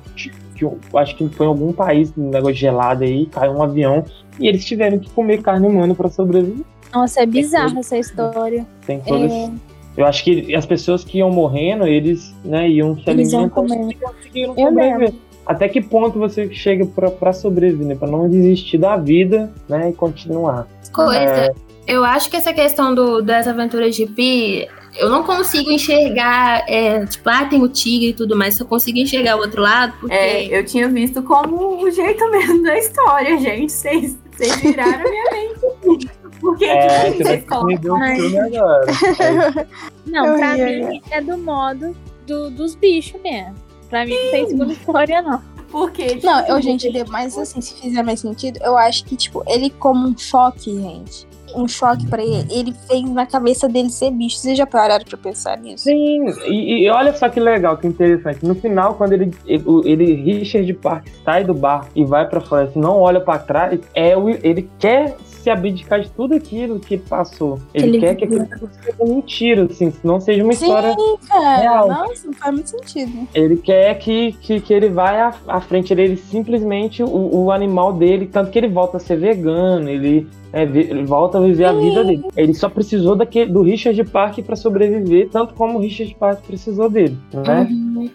de um- acho que foi em algum país, um negócio gelado aí, caiu um avião e eles tiveram que comer carne humana pra sobreviver. Nossa, é bizarra essa história. Tem todas. É, Eu acho que as pessoas que iam morrendo, eles, né, iam se Eles alimentando e conseguiram Eu sobreviver. Até que ponto você chega pra, pra sobreviver, né? Pra não desistir da vida, né? E continuar. Coisa. É. Eu acho que essa questão do, das aventuras de Pi, eu não consigo enxergar, é, tipo, ah, tem o tigre e tudo mais, só consigo enxergar o outro lado, porque. É, eu tinha visto como o jeito mesmo da história, gente. Vocês viraram minha mente. Porque, É, tipo, você me um filme agora. É, Não, Eu pra ia, mim é do modo do- dos bichos mesmo. Pra mim não tem segunda história, não. Porque, Não, tipo, eu, gente, mas assim, se fizer mais sentido, eu acho que, tipo, ele como um choque, gente. Um choque pra ele. Ele fez na cabeça dele ser bicho. Vocês já pararam pra pensar nisso? Sim, e, e olha só que legal, que interessante. No final, quando ele, ele, ele Richard Park sai do bar e vai pra floresta e não olha pra trás, é o, ele quer se abdicar de tudo aquilo que passou. Ele, Ele quer que aquilo seja mentira, assim, não seja uma história. Sim, cara. real. Nossa, não faz muito sentido. Ele quer que, que, que ele vai à, à frente dele, simplesmente o, o animal dele, tanto que ele volta a ser vegano, ele, é, ele volta a viver a vida dele. Ele só precisou daquele, do Richard Park para sobreviver, tanto como o Richard Park precisou dele, né?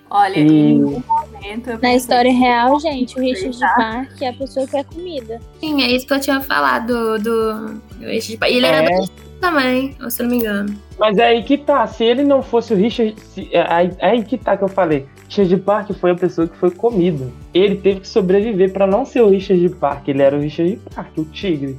Olha, E- momento Na história real, gente, o Richard tá? Park é a pessoa que quer comida. Sim, é isso que eu tinha falado do. do esse de- e ele era É. do também, se eu não me engano. Mas é aí que tá, se ele não fosse o Richard. se- é, aí, é aí que tá que eu falei. Richard Park foi a pessoa que foi comida. Ele teve que sobreviver para não ser o Richard Park, ele era o Richard Park, o tigre.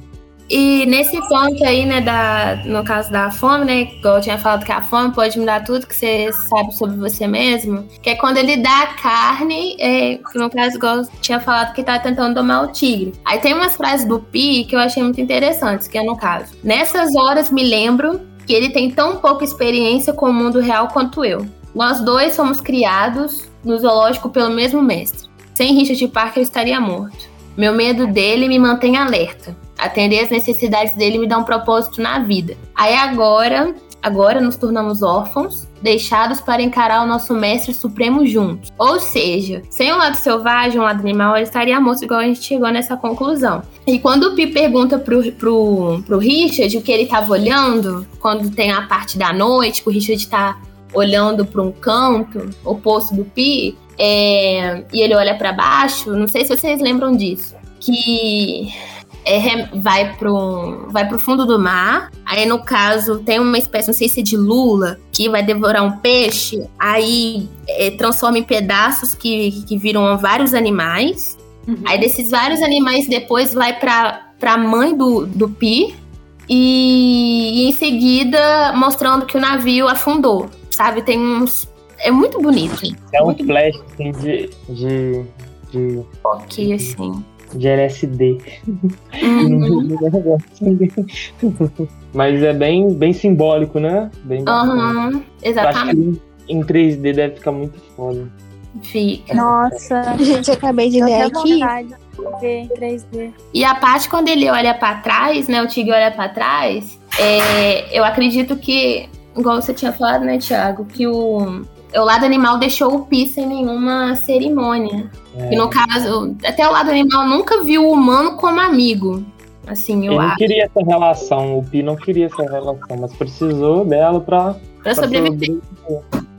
E nesse ponto aí, né, da, no caso da fome, né, igual eu tinha falado que a fome pode mudar tudo que você sabe sobre você mesmo, que é quando ele dá a carne, é, no caso, igual eu tinha falado que tava tentando domar o tigre. Aí tem umas frases do Pi que eu achei muito interessantes, que é no caso, nessas horas me lembro que ele tem tão pouca experiência com o mundo real quanto eu. Nós dois fomos criados no zoológico pelo mesmo mestre. Sem Richard Parker eu estaria morto. Meu medo dele me mantém alerta. Atender as necessidades dele me dá um propósito na vida. Aí agora, agora nos tornamos órfãos, deixados para encarar o nosso mestre supremo juntos. Ou seja, sem o lado selvagem, o lado animal, ele estaria morto, igual a gente chegou nessa conclusão. E quando o Pi pergunta pro, pro, pro Richard o que ele estava olhando, quando tem a parte da noite, que o Richard está olhando para um canto oposto do Pi, é, e ele olha para baixo, não sei se vocês lembram disso, que é, vai pro vai pro fundo do mar. Aí no caso tem uma espécie, não sei se é de lula, que vai devorar um peixe. Aí é, transforma em pedaços que, que viram vários animais. Uhum. Aí desses vários animais depois vai pra, pra mãe do, do Pi. E, e em seguida mostrando que o navio afundou. Sabe? Tem uns. É muito bonito. É um Muito flash assim, de, de, de, Que assim. De LSD. Uhum. (laughs) Mas é bem, bem simbólico, né? Bem acho exatamente. que em 3D deve ficar muito foda. Fica. Nossa, Gente, eu acabei de eu ler aqui. ver em 3D. E a parte quando ele olha pra trás, né? O Tigre olha pra trás, é, eu acredito que, igual você tinha falado, né, Thiago, que o, o lado animal deixou o Pi sem nenhuma cerimônia. É. E no caso, até o lado animal nunca viu o humano como amigo. Assim, eu Ele não acho. queria essa relação, o Pi não queria essa relação, mas precisou dela pra, Pra pra sobreviver. sobreviver.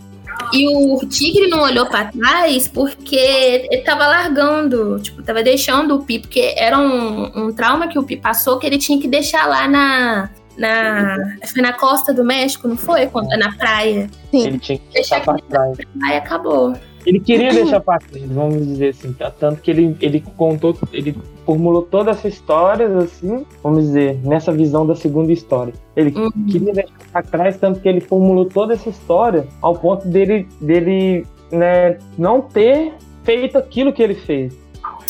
E o tigre não olhou pra trás porque ele tava largando, tipo, tava deixando o Pi, porque era um, um trauma que o Pi passou que ele tinha que deixar lá na. Na, foi na costa do México, não foi? Quando- Na praia. Ele tinha que deixar pra trás. Aí acabou. Ele queria deixar pra trás, vamos dizer assim. tá? Tanto que ele, ele contou, ele formulou toda essa história, assim, vamos dizer, nessa visão da segunda história. Ele Uhum. queria deixar pra trás, tanto que ele formulou toda essa história ao ponto dele, dele né, não ter feito aquilo que ele fez.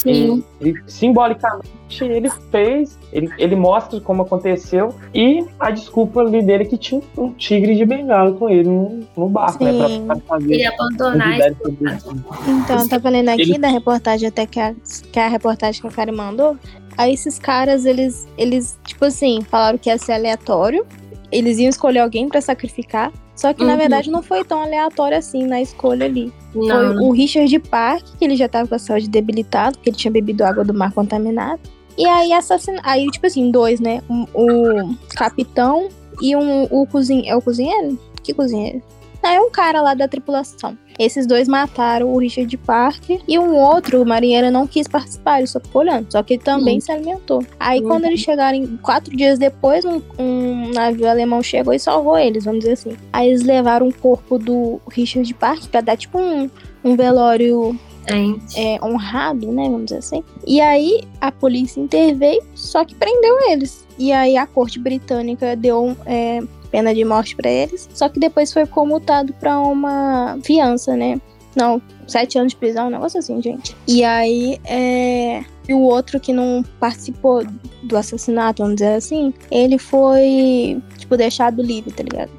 Sim. Ele, simbolicamente ele fez, ele, ele mostra como aconteceu e a desculpa ali dele é que tinha um tigre de bengala com ele no, no barco, né? Sim. Pra, pra fazer Ele abandonar Então, eu tava lendo aqui Ele- da reportagem até que a, que a reportagem que a Karen mandou. Aí esses caras, eles, eles, tipo assim, falaram que ia ser aleatório. Eles iam escolher alguém pra sacrificar. Só que, na Uhum. verdade, não foi tão aleatório assim na escolha ali. Não, Foi não. o Richard Park, que ele já tava com a saúde debilitada, porque ele tinha bebido água do mar contaminada. E aí assassina... Aí, tipo assim, dois, né? Um- o capitão e um, o cozinheiro. É o cozinheiro? Que cozinheiro? Não, é um cara lá da tripulação. Esses dois mataram o Richard Parker e um outro, o marinheiro, não quis participar, ele só ficou olhando. Só que ele também Uhum. se alimentou. Aí, Uhum. quando eles chegaram, quatro dias depois, um, um navio alemão chegou e salvou eles, vamos dizer assim. Aí eles levaram o corpo do Richard Parker pra dar tipo um, um velório Gente. é, honrado, né? Vamos dizer assim. E aí a polícia interveio, só que prendeu eles. E aí a corte britânica deu é, pena de morte pra eles. Só que depois foi comutado pra uma fiança, né? Não, sete anos de prisão, um negócio assim, gente. E aí, é, E o outro que não participou do assassinato, vamos dizer assim, ele foi, tipo, deixado livre, tá ligado?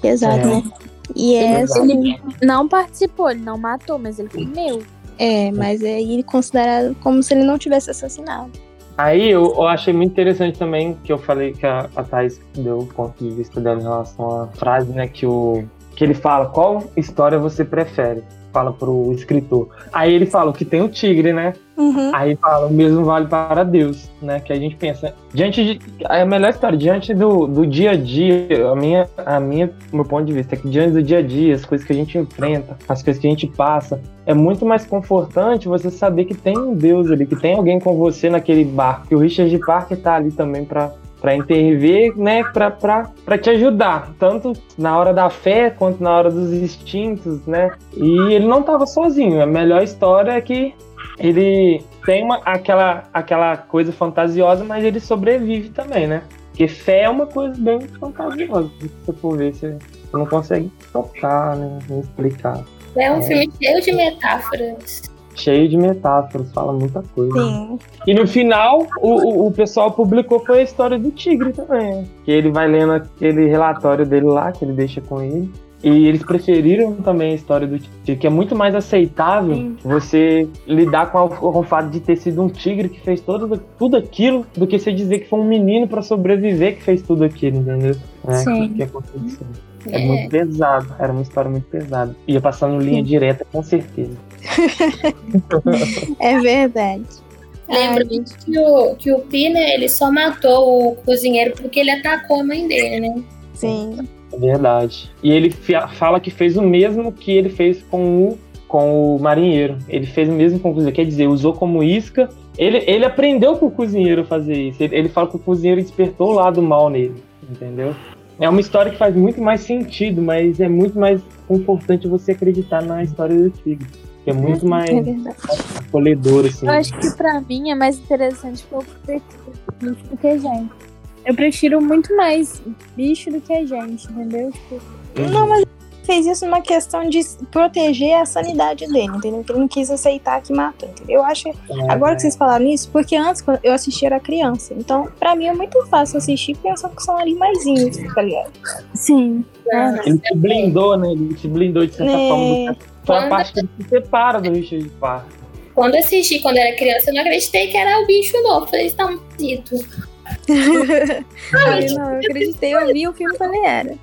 Pesado, É. né? E é assim, Ele não participou, ele não matou, mas ele comeu. é, mas aí considerado como se ele não tivesse assassinado. Aí eu, eu achei muito interessante também que eu falei que a, a Thais deu o ponto de vista dela em relação à frase, né? Que, o, que ele fala, qual história você prefere? Fala pro escritor. Aí ele fala o que tem o tigre, né? Uhum. Aí fala, o mesmo vale para Deus, né? Que a gente pensa, diante de. É a melhor história, diante do, do dia a dia, a minha, a minha, meu ponto de vista é que diante do dia a dia, as coisas que a gente enfrenta, as coisas que a gente passa, é muito mais confortante você saber que tem um Deus ali, que tem alguém com você naquele barco. Que o Richard Parker tá ali também para para intervir, né, para te ajudar, tanto na hora da fé quanto na hora dos instintos, né? E ele não estava sozinho. A melhor história é que ele tem uma, aquela, aquela coisa fantasiosa, mas ele sobrevive também, né? Porque fé é uma coisa bem fantasiosa. Se você for ver, você não consegue tocar, né? Nem explicar. É um filme cheio de metáforas. Cheio de metáforas, fala muita coisa. Sim. E no final, o, o, o pessoal publicou foi a história do tigre também. Que ele vai lendo aquele relatório dele lá, que ele deixa com ele. E eles preferiram também a história do tigre, que é muito mais aceitável Sim. você lidar com, a- com o fato de ter sido um tigre que fez todo, tudo aquilo, do que você dizer que foi um menino pra sobreviver que fez tudo aquilo, entendeu? É, Sim. Que, que aconteceu. É, É. muito pesado, era uma história muito pesada. Ia passando linha direta, com certeza. (laughs) É verdade. Lembra gente. que o, que o Pi, né, ele só matou o cozinheiro porque ele atacou a mãe dele, né? Sim. É verdade. E ele fala que fez o mesmo que ele fez com o, com o marinheiro. Ele fez o mesmo com o cozinheiro. Quer dizer, usou como isca. Ele, ele aprendeu com o cozinheiro a fazer isso. Ele, ele fala que o cozinheiro despertou o lado mal nele. Entendeu? É uma história que faz muito mais sentido, mas é muito mais confortante você acreditar na história do tigre. Que é muito mais É acolhedor, assim. Eu acho que pra mim é mais interessante pouco bicho do que a gente. Eu prefiro muito mais bicho do que a gente, entendeu? Tipo, Não, mas ele fez isso numa questão de proteger a sanidade dele, entendeu? Que ele não quis aceitar que matou, entendeu? Eu acho. Agora que vocês falaram isso, porque antes quando eu assistia era criança. Então, pra mim é muito fácil assistir pensando que são animaizinhos, tá ligado? sim. Ele te blindou, né? Ele te blindou de certa É. forma. Foi a Quando- parte que ele se separa do Richard Parker. Quando eu assisti quando era criança, eu não acreditei que era o bicho novo. Falei, tá muito bonito. (laughs) Ai, não, eu acreditei, eu vi o filme e falei, era.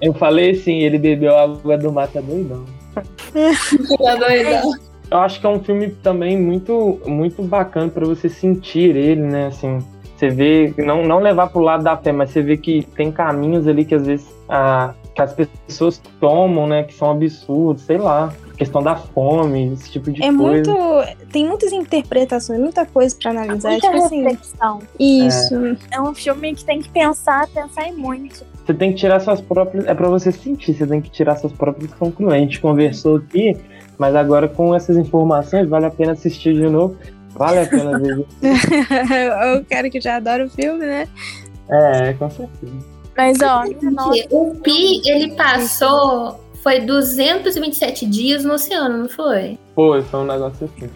Eu falei assim, ele bebeu água do mato é doidão. Tá doidão. Eu acho que é um filme também muito, muito bacana pra você sentir ele, né? Assim, você vê, não, não levar pro lado da fé, mas você vê que tem caminhos ali que às vezes a, que as pessoas tomam, né? Que são absurdos, sei lá. Questão da fome, esse tipo de É coisa. muito. Tem muitas interpretações, muita coisa pra analisar. Muita Tipo assim, reflexão. isso. É um filme que tem que pensar, pensar em muito. Você tem que tirar suas próprias. É pra você sentir, você tem que tirar suas próprias conclusões. A gente conversou aqui, mas agora com essas informações, vale a pena assistir de novo. Vale a pena ver. (laughs) o cara que já adora o filme, né? É, com certeza. Mas, ó, O Pi, ele passou. Foi 227 dias no oceano, não foi? Foi, foi um negócio assim.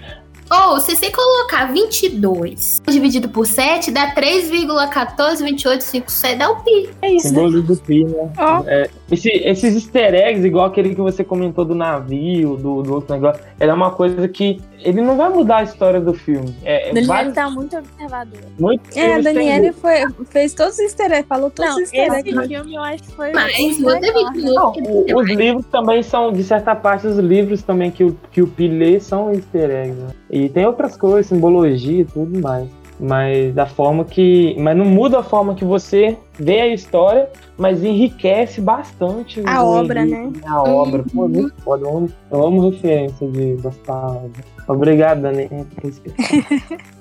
Ou, se você colocar 22 dividido por 7, dá 3,142857, dá o pi. É isso, né? Símbolo do Pi, né? Ó. É, esse- esses easter eggs, igual aquele que você comentou do navio, do, do outro negócio, ele é uma coisa que ele não vai mudar a história do filme. É, é Daniele vários- tá muito observador. muitos É, a Daniele foi, fez todos os easter eggs, falou todos Não, os easter esse eggs. filme eu acho que foi Mas não teve melhor. Não, o- os livros também são, de certa parte, os livros também que o, que o Pi lê são easter eggs. né? E tem outras coisas, simbologia e tudo mais. Mas da forma que. Mas não muda a forma que você vê a história, mas enriquece bastante A o obra, né? A obra. Pô, é muito foda. Eu amo, eu amo referência de gostar. Obrigado, Dani. (laughs)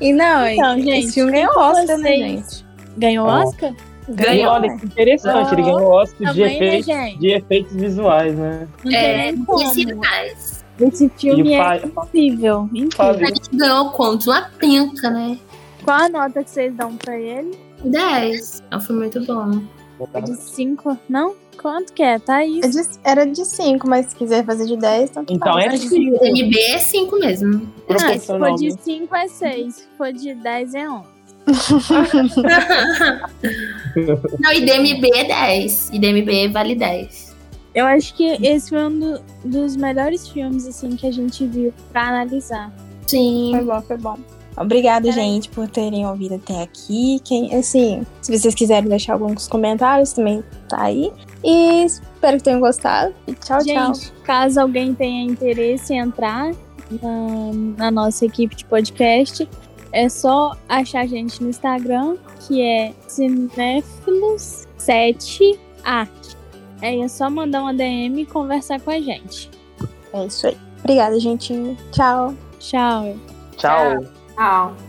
E não, Então, esse gente, filme ganhou Oscar, né, gente? Ganhou. Oscar? E Ganhou. olha que interessante, ele Ó, ganhou o Oscar de Também, né, efeitos, gente? de efeitos visuais, né? É, como. sinais. Esse filme E é pai- incrível. Incrível. Gente ganhou quanto? Uma penca, né? Qual a nota que vocês dão pra ele? 10. É um filme muito bom. É de 5, não? Quanto que é? Tá isso. É de- era de 5, mas se quiser fazer de 10, então Então faz. é que o MB é 5 mesmo. Ah, se for de 5 é 6. Se for de 10 é 11. Não, IDMB é 10. IDMB vale 10. Eu acho que esse foi um do- dos melhores filmes, assim, que a gente viu pra analisar. Sim. Foi bom, foi bom. Obrigada, gente, por terem ouvido até aqui. Quem, assim, se vocês quiserem deixar alguns comentários, também tá aí. E espero que tenham gostado. E tchau, tchau. Gente, caso alguém tenha interesse em entrar na, na nossa equipe de podcast, é só achar a gente no Instagram, que é cinéfilos7art. Aí é só mandar uma DM e conversar com a gente. É isso aí. Obrigada, gente. Tchau. Tchau. Tchau. Tchau.